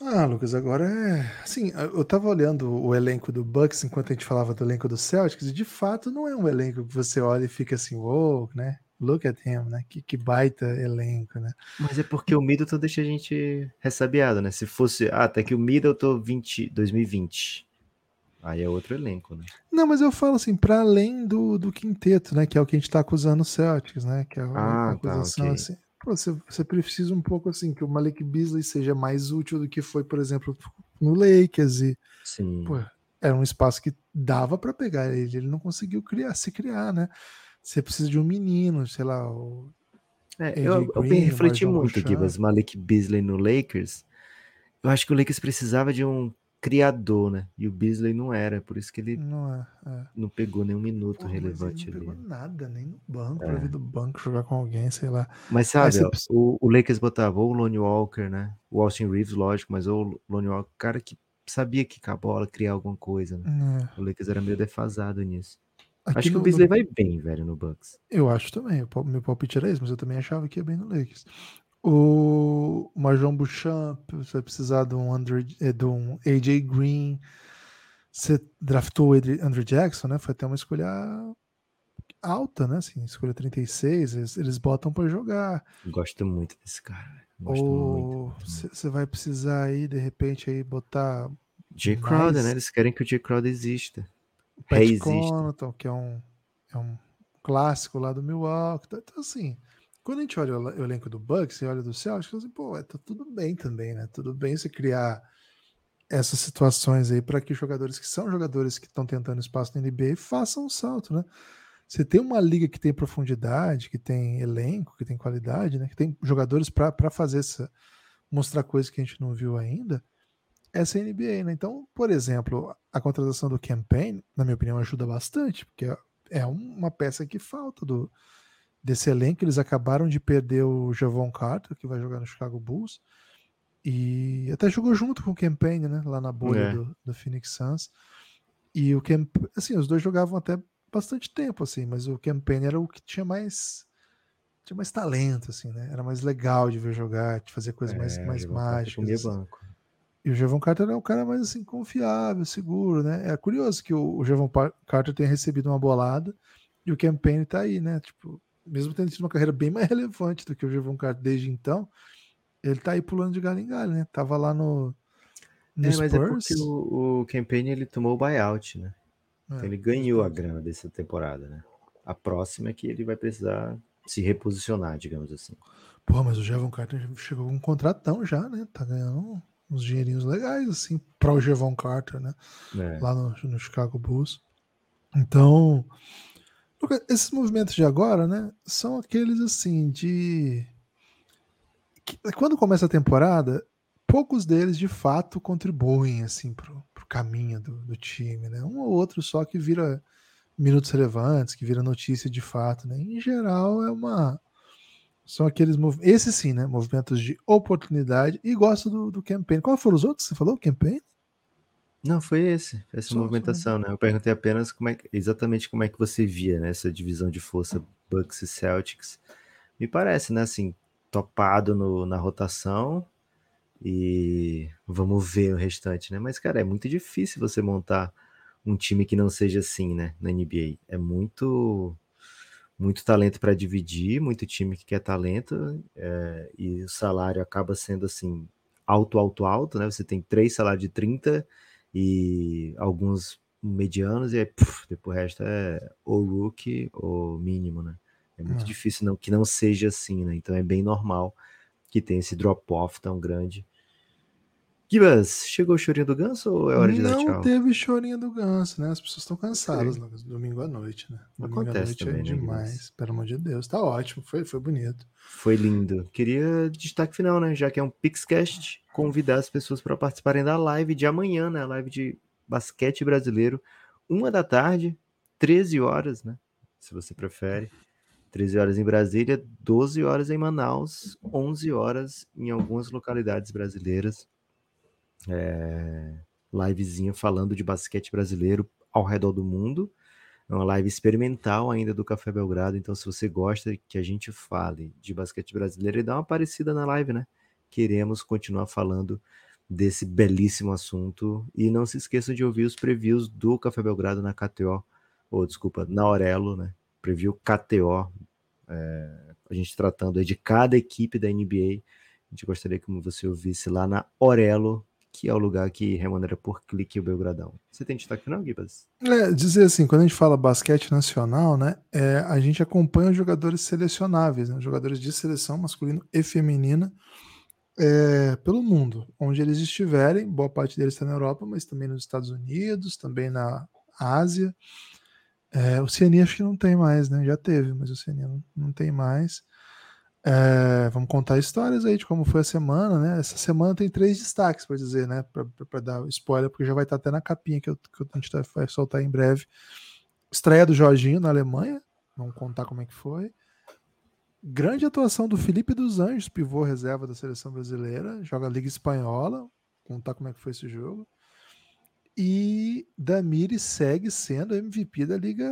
Ah, Lucas, agora é. Assim, eu tava olhando o elenco do Bucks enquanto a gente falava do elenco do Celtics, e de fato não é um elenco que você olha e fica assim, wow, né? Look at him, né? Que, que baita elenco, né? Mas é porque o Middleton deixa a gente ressabiado, né? Se fosse, ah, até que o Middleton 20, 2020. Aí é outro elenco, né? Não, mas eu falo assim, para além do, do quinteto, né? Que é o que a gente tá acusando o Celtics, né? Que é a, ah, tá, acusação, tá, okay. assim. Pô, você, você precisa um pouco assim, que o Malik Beasley seja mais útil do que foi, por exemplo, no Lakers. E, Sim. Pô, era um espaço que dava para pegar ele, ele não conseguiu criar, se criar, né? Você precisa de um menino, sei lá. O é, eu, eu Green, refleti muito aqui, mas Malik Beasley no Lakers. Eu acho que o Lakers precisava de um criador, né? E o Beasley não era, por isso que ele não, é, é. não pegou nenhum minuto Pô, relevante ele não ali. pegou nada, nem no banco, é. pra vir do banco jogar com alguém, sei lá. Mas sabe, ó, precisa... o, o, Lakers botava ou o Lonnie Walker, né? O Austin Reeves, lógico, mas ou o Lonnie Walker, cara que sabia que com a bola criar alguma coisa, né? É. O Lakers era meio defasado nisso. Aqui acho que no, o Beasley no... vai bem, velho, no Bucks. Eu acho também. O meu palpite era esse, mas eu também achava que ia bem no Lakers. O Marjon Bouchamp, você vai precisar de um, Andrew, de um AJ Green. Você draftou o Andrew Jackson, né? Foi até uma escolha alta, né? Assim, escolha 36, eles, eles botam para jogar. Gosto muito desse cara. Gosto Ou você vai precisar aí, de repente, aí botar. J. Crowder, mais... né? Eles querem que o J. Crowder exista. O Pat Connaughton, que é um, é um clássico lá do Milwaukee. Então, assim, quando a gente olha o elenco do Bucks e olha do Celtics, assim, pô, tá tudo bem também, né? Tudo bem você criar essas situações aí para que jogadores que são jogadores que estão tentando espaço na NBA façam um salto, né? Você tem uma liga que tem profundidade, que tem elenco, que tem qualidade, né? Que tem jogadores para fazer essa mostrar coisas que a gente não viu ainda. Essa NBA, né? Então, por exemplo, a contratação do campaign, na minha opinião, ajuda bastante, porque é uma peça que falta do, desse elenco. Eles acabaram de perder o Javon Carter, que vai jogar no Chicago Bulls. E até jogou junto com o Campaign, né? Lá na bolha é. do, do, Phoenix Suns. E o Camp, assim, os dois jogavam até bastante tempo, assim, mas o Campaign era o que tinha mais tinha mais talento, assim, né? Era mais legal de ver jogar, de fazer coisas é, mais, mais mágicas. Assim. Banco. E o Javon Carter é um cara mais assim, confiável, seguro, né? É curioso que o, o Javon Carter tenha recebido uma bolada e o Campaign tá aí, né? Tipo, mesmo tendo tido uma carreira bem mais relevante do que o Javon Carter desde então, ele tá aí pulando de galho em galho, né? Tava lá no, no é, Spurs. mas é porque o, o Campaign ele tomou o buyout, né? É, então ele ganhou a grana dessa temporada, né? A próxima é que ele vai precisar se reposicionar, digamos assim. Pô, mas o Javon Carter chegou com um contratão já, né? Tá ganhando uns dinheirinhos legais, assim, para o Javon Carter, né? É. Lá no, no Chicago Bulls. Então, esses movimentos de agora, né, são aqueles assim de que, quando começa a temporada, poucos deles de fato contribuem assim pro, pro caminho do, do, time, né? Um ou outro só que vira minutos relevantes, que vira notícia de fato, né? Em geral é uma são aqueles movimentos, esses sim, né? Movimentos de oportunidade e gosto do, do campaign. Qual foram os outros que você falou? Campaign? Não, foi esse, essa Só, movimentação, né? Eu perguntei apenas como é, exatamente como é que você via né, essa divisão de força Bucks e Celtics. Me parece, né, assim, topado no, na rotação e vamos ver o restante, né? Mas, cara, é muito difícil você montar um time que não seja assim, né, na NBA. É muito muito talento para dividir, muito time que quer talento é, e o salário acaba sendo assim alto, alto, alto, né? Você tem três salários de 30 e alguns medianos, e aí, puf, depois o resto é ou rookie ou mínimo, né? É muito é. difícil não, que não seja assim, né? Então é bem normal que tenha esse drop-off tão grande. Gibas, chegou o chorinho do ganso ou é hora de não dar tchau? Não teve chorinho do ganso, né? As pessoas estão cansadas, Lucas. Domingo à noite, né? Domingo Acontece à noite também, é demais. Né, Pelo amor de Deus. Tá ótimo, foi, foi bonito. Foi lindo. Queria destaque final, né? Já que é um Pixcast, convidar as pessoas para participarem da live de amanhã, né? A live de basquete brasileiro, uma da tarde, 13 horas, né? Se você prefere. 13 horas em Brasília, 12 horas em Manaus, 11 horas em algumas localidades brasileiras. É, livezinha falando de basquete brasileiro ao redor do mundo. É uma live experimental ainda do Café Belgrado, então se você gosta que a gente fale de basquete brasileiro, dá uma aparecida na live, né? Queremos continuar falando desse belíssimo assunto. E não se esqueçam de ouvir os previews do Café Belgrado na KTO, ou desculpa, na Aurelo, né? Preview KTO. É, a gente tratando de cada equipe da NBA. A gente gostaria que você ouvisse lá na Aurelo, que é o lugar que remunera por clique o Belgradão. Você tem destaque não, Gibas? É, dizer assim, quando a gente fala basquete nacional, né, é, a gente acompanha os jogadores selecionáveis, né, jogadores de seleção masculino e feminina é, pelo mundo, onde eles estiverem, boa parte deles está na Europa, mas também nos Estados Unidos, também na Ásia. É, o Oceania acho que não tem mais, né? Já teve, mas o não, não tem mais. É, vamos contar histórias aí de como foi a semana, né? Essa semana tem três destaques para dizer, né? Para dar spoiler, porque já vai estar até na capinha que, eu, que a gente vai soltar em breve. Estreia do Jorginho na Alemanha, vamos contar como é que foi. Grande atuação do Felipe dos Anjos, pivô reserva da seleção brasileira, joga Liga Espanhola, contar como é que foi esse jogo. E Damiri segue sendo MVP da Liga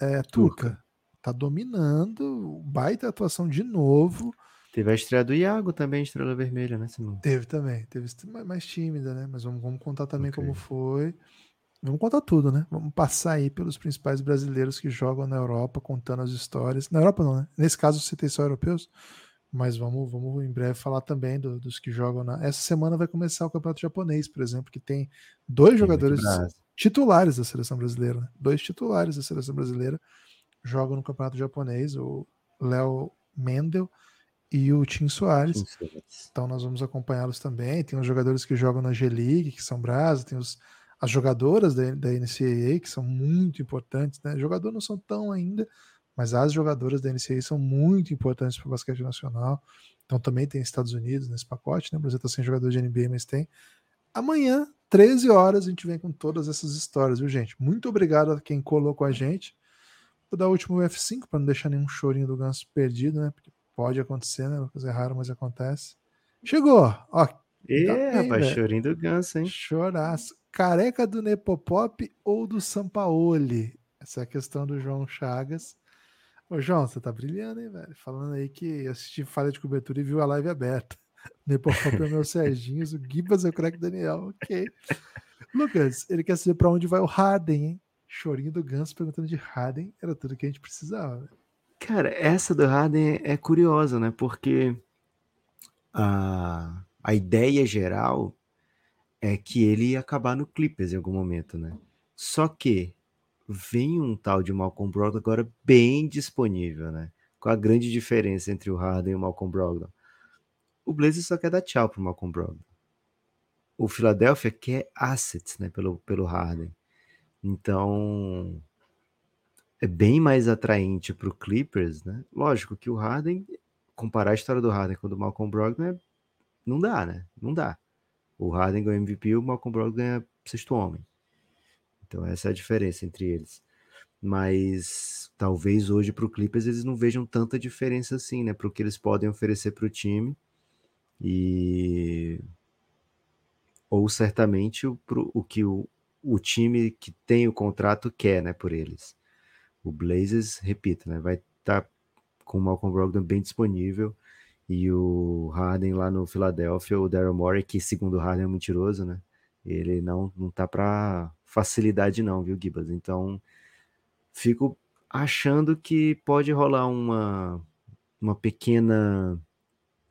é, Turca tá dominando, baita atuação de novo. Teve a estreia do Iago também, Estrela Vermelha, né, Simão? Teve também, teve mais tímida, né? Mas vamos, vamos contar também okay. como foi. Vamos contar tudo, né? Vamos passar aí pelos principais brasileiros que jogam na Europa, contando as histórias. Na Europa não, né? Nesse caso você tem só europeus, mas vamos, vamos em breve falar também do, dos que jogam na. Essa semana vai começar o campeonato japonês, por exemplo, que tem dois tem jogadores titulares da seleção brasileira, né? dois titulares da seleção brasileira jogam no campeonato japonês, o Léo Mendel e o Tim Soares. Então nós vamos acompanhá-los também. Tem os jogadores que jogam na G-League, que são brasa, tem os, as jogadoras da, da NCAA, que são muito importantes, né? Jogadores não são tão ainda, mas as jogadoras da NCAA são muito importantes para o basquete nacional. Então também tem Estados Unidos nesse pacote, né? O Brasil está sem jogador de NBA, mas tem. Amanhã, 13 horas, a gente vem com todas essas histórias, viu, gente? Muito obrigado a quem colou com a gente. Vou dar o último F5 para não deixar nenhum chorinho do ganso perdido, né? Porque pode acontecer, né? Uma coisa rara, mas acontece. Chegou! Ó, e, tá rapaz, chorinho do ganso, hein? Choraço. Careca do Nepopop ou do Sampaoli? Essa é a questão do João Chagas. Ô, João, você tá brilhando, hein, velho? Falando aí que assisti falha de cobertura e viu a live aberta. Nepopop é o meu Serginho, o Gibas é o craque Daniel. Ok. Lucas, ele quer saber para onde vai o Harden, hein? Chorinho do Ganso perguntando de Harden era tudo que a gente precisava. Cara, essa do Harden é curiosa, né? Porque a, a ideia geral é que ele ia acabar no Clippers em algum momento, né? Só que vem um tal de Malcolm Brogdon agora bem disponível, né? Qual a grande diferença entre o Harden e o Malcolm Brogdon? O Blazers só quer dar tchau pro Malcolm Brogdon. O Philadelphia quer assets, né, pelo, pelo Harden. Então, é bem mais atraente para o Clippers, né? Lógico que o Harden, comparar a história do Harden com o do Malcolm Brogdon, é, não dá, né? Não dá. O Harden ganha MVP o Malcolm Brogdon ganha sexto homem. Então essa é a diferença entre eles. Mas talvez hoje para o Clippers eles não vejam tanta diferença assim, né? Para o que eles podem oferecer para o time. E ou certamente o, pro, o que o, o time que tem o contrato quer, né, por eles. O Blazers, repito, né, vai estar tá com o Malcolm Brogdon bem disponível e o Harden lá no Philadelphia, o Daryl Morey, que segundo o Harden é mentiroso, né? Ele não não tá para facilidade não, viu, Gibas? Então, fico achando que pode rolar uma uma pequena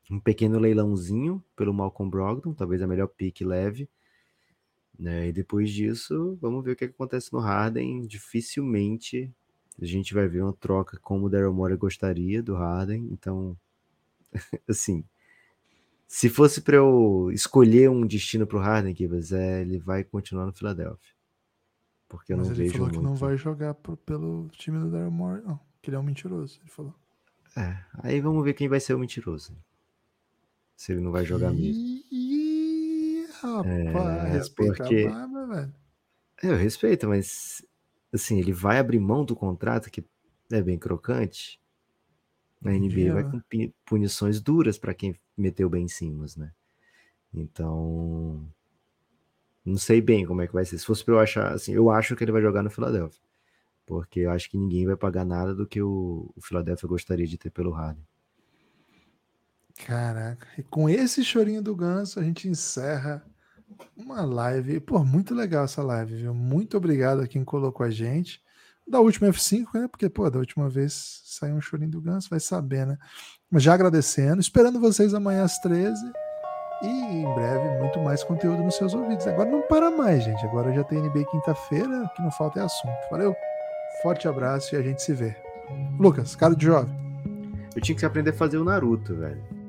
um pequeno leilãozinho pelo Malcolm Brogdon, talvez a melhor pick leve né? E depois disso, vamos ver o que, acontece no Harden. Dificilmente a gente vai ver uma troca como o Daryl Morey gostaria do Harden. Então, assim, se fosse para eu escolher um destino para o Harden, Kibas, é, ele vai continuar no Philadelphia. Porque eu Mas não ele vejo falou muito. que não vai jogar pro, pelo time do Daryl Morey, não. Que ele é um mentiroso, ele falou. É, aí vamos ver quem vai ser o mentiroso. Se ele não vai jogar mesmo. Rapaz, é, respeita porque... a barba, velho. Eu respeito, mas assim, ele vai abrir mão do contrato que é bem crocante. A NBA vai Yeah. com punições duras para quem meteu bem Simmons, né? Então, não sei bem como é que vai ser. Se fosse para eu achar, assim, eu acho que ele vai jogar no Philadelphia, porque eu acho que ninguém vai pagar nada do que o, o Philadelphia gostaria de ter pelo Harden. Caraca. E com esse chorinho do ganso, a gente encerra uma live. Pô, muito legal essa live, viu? Muito obrigado a quem colocou a gente. Da última F5, né? Porque, pô, da última vez saiu um chorinho do ganso, vai saber, né? Mas já agradecendo, esperando vocês amanhã às 13 e em breve muito mais conteúdo nos seus ouvidos. Agora não para mais, gente. Agora já tem NBA quinta-feira, o que não falta é assunto. Valeu? Forte abraço e a gente se vê. Lucas, cara de jovem. Eu tinha que aprender a fazer o Naruto, velho.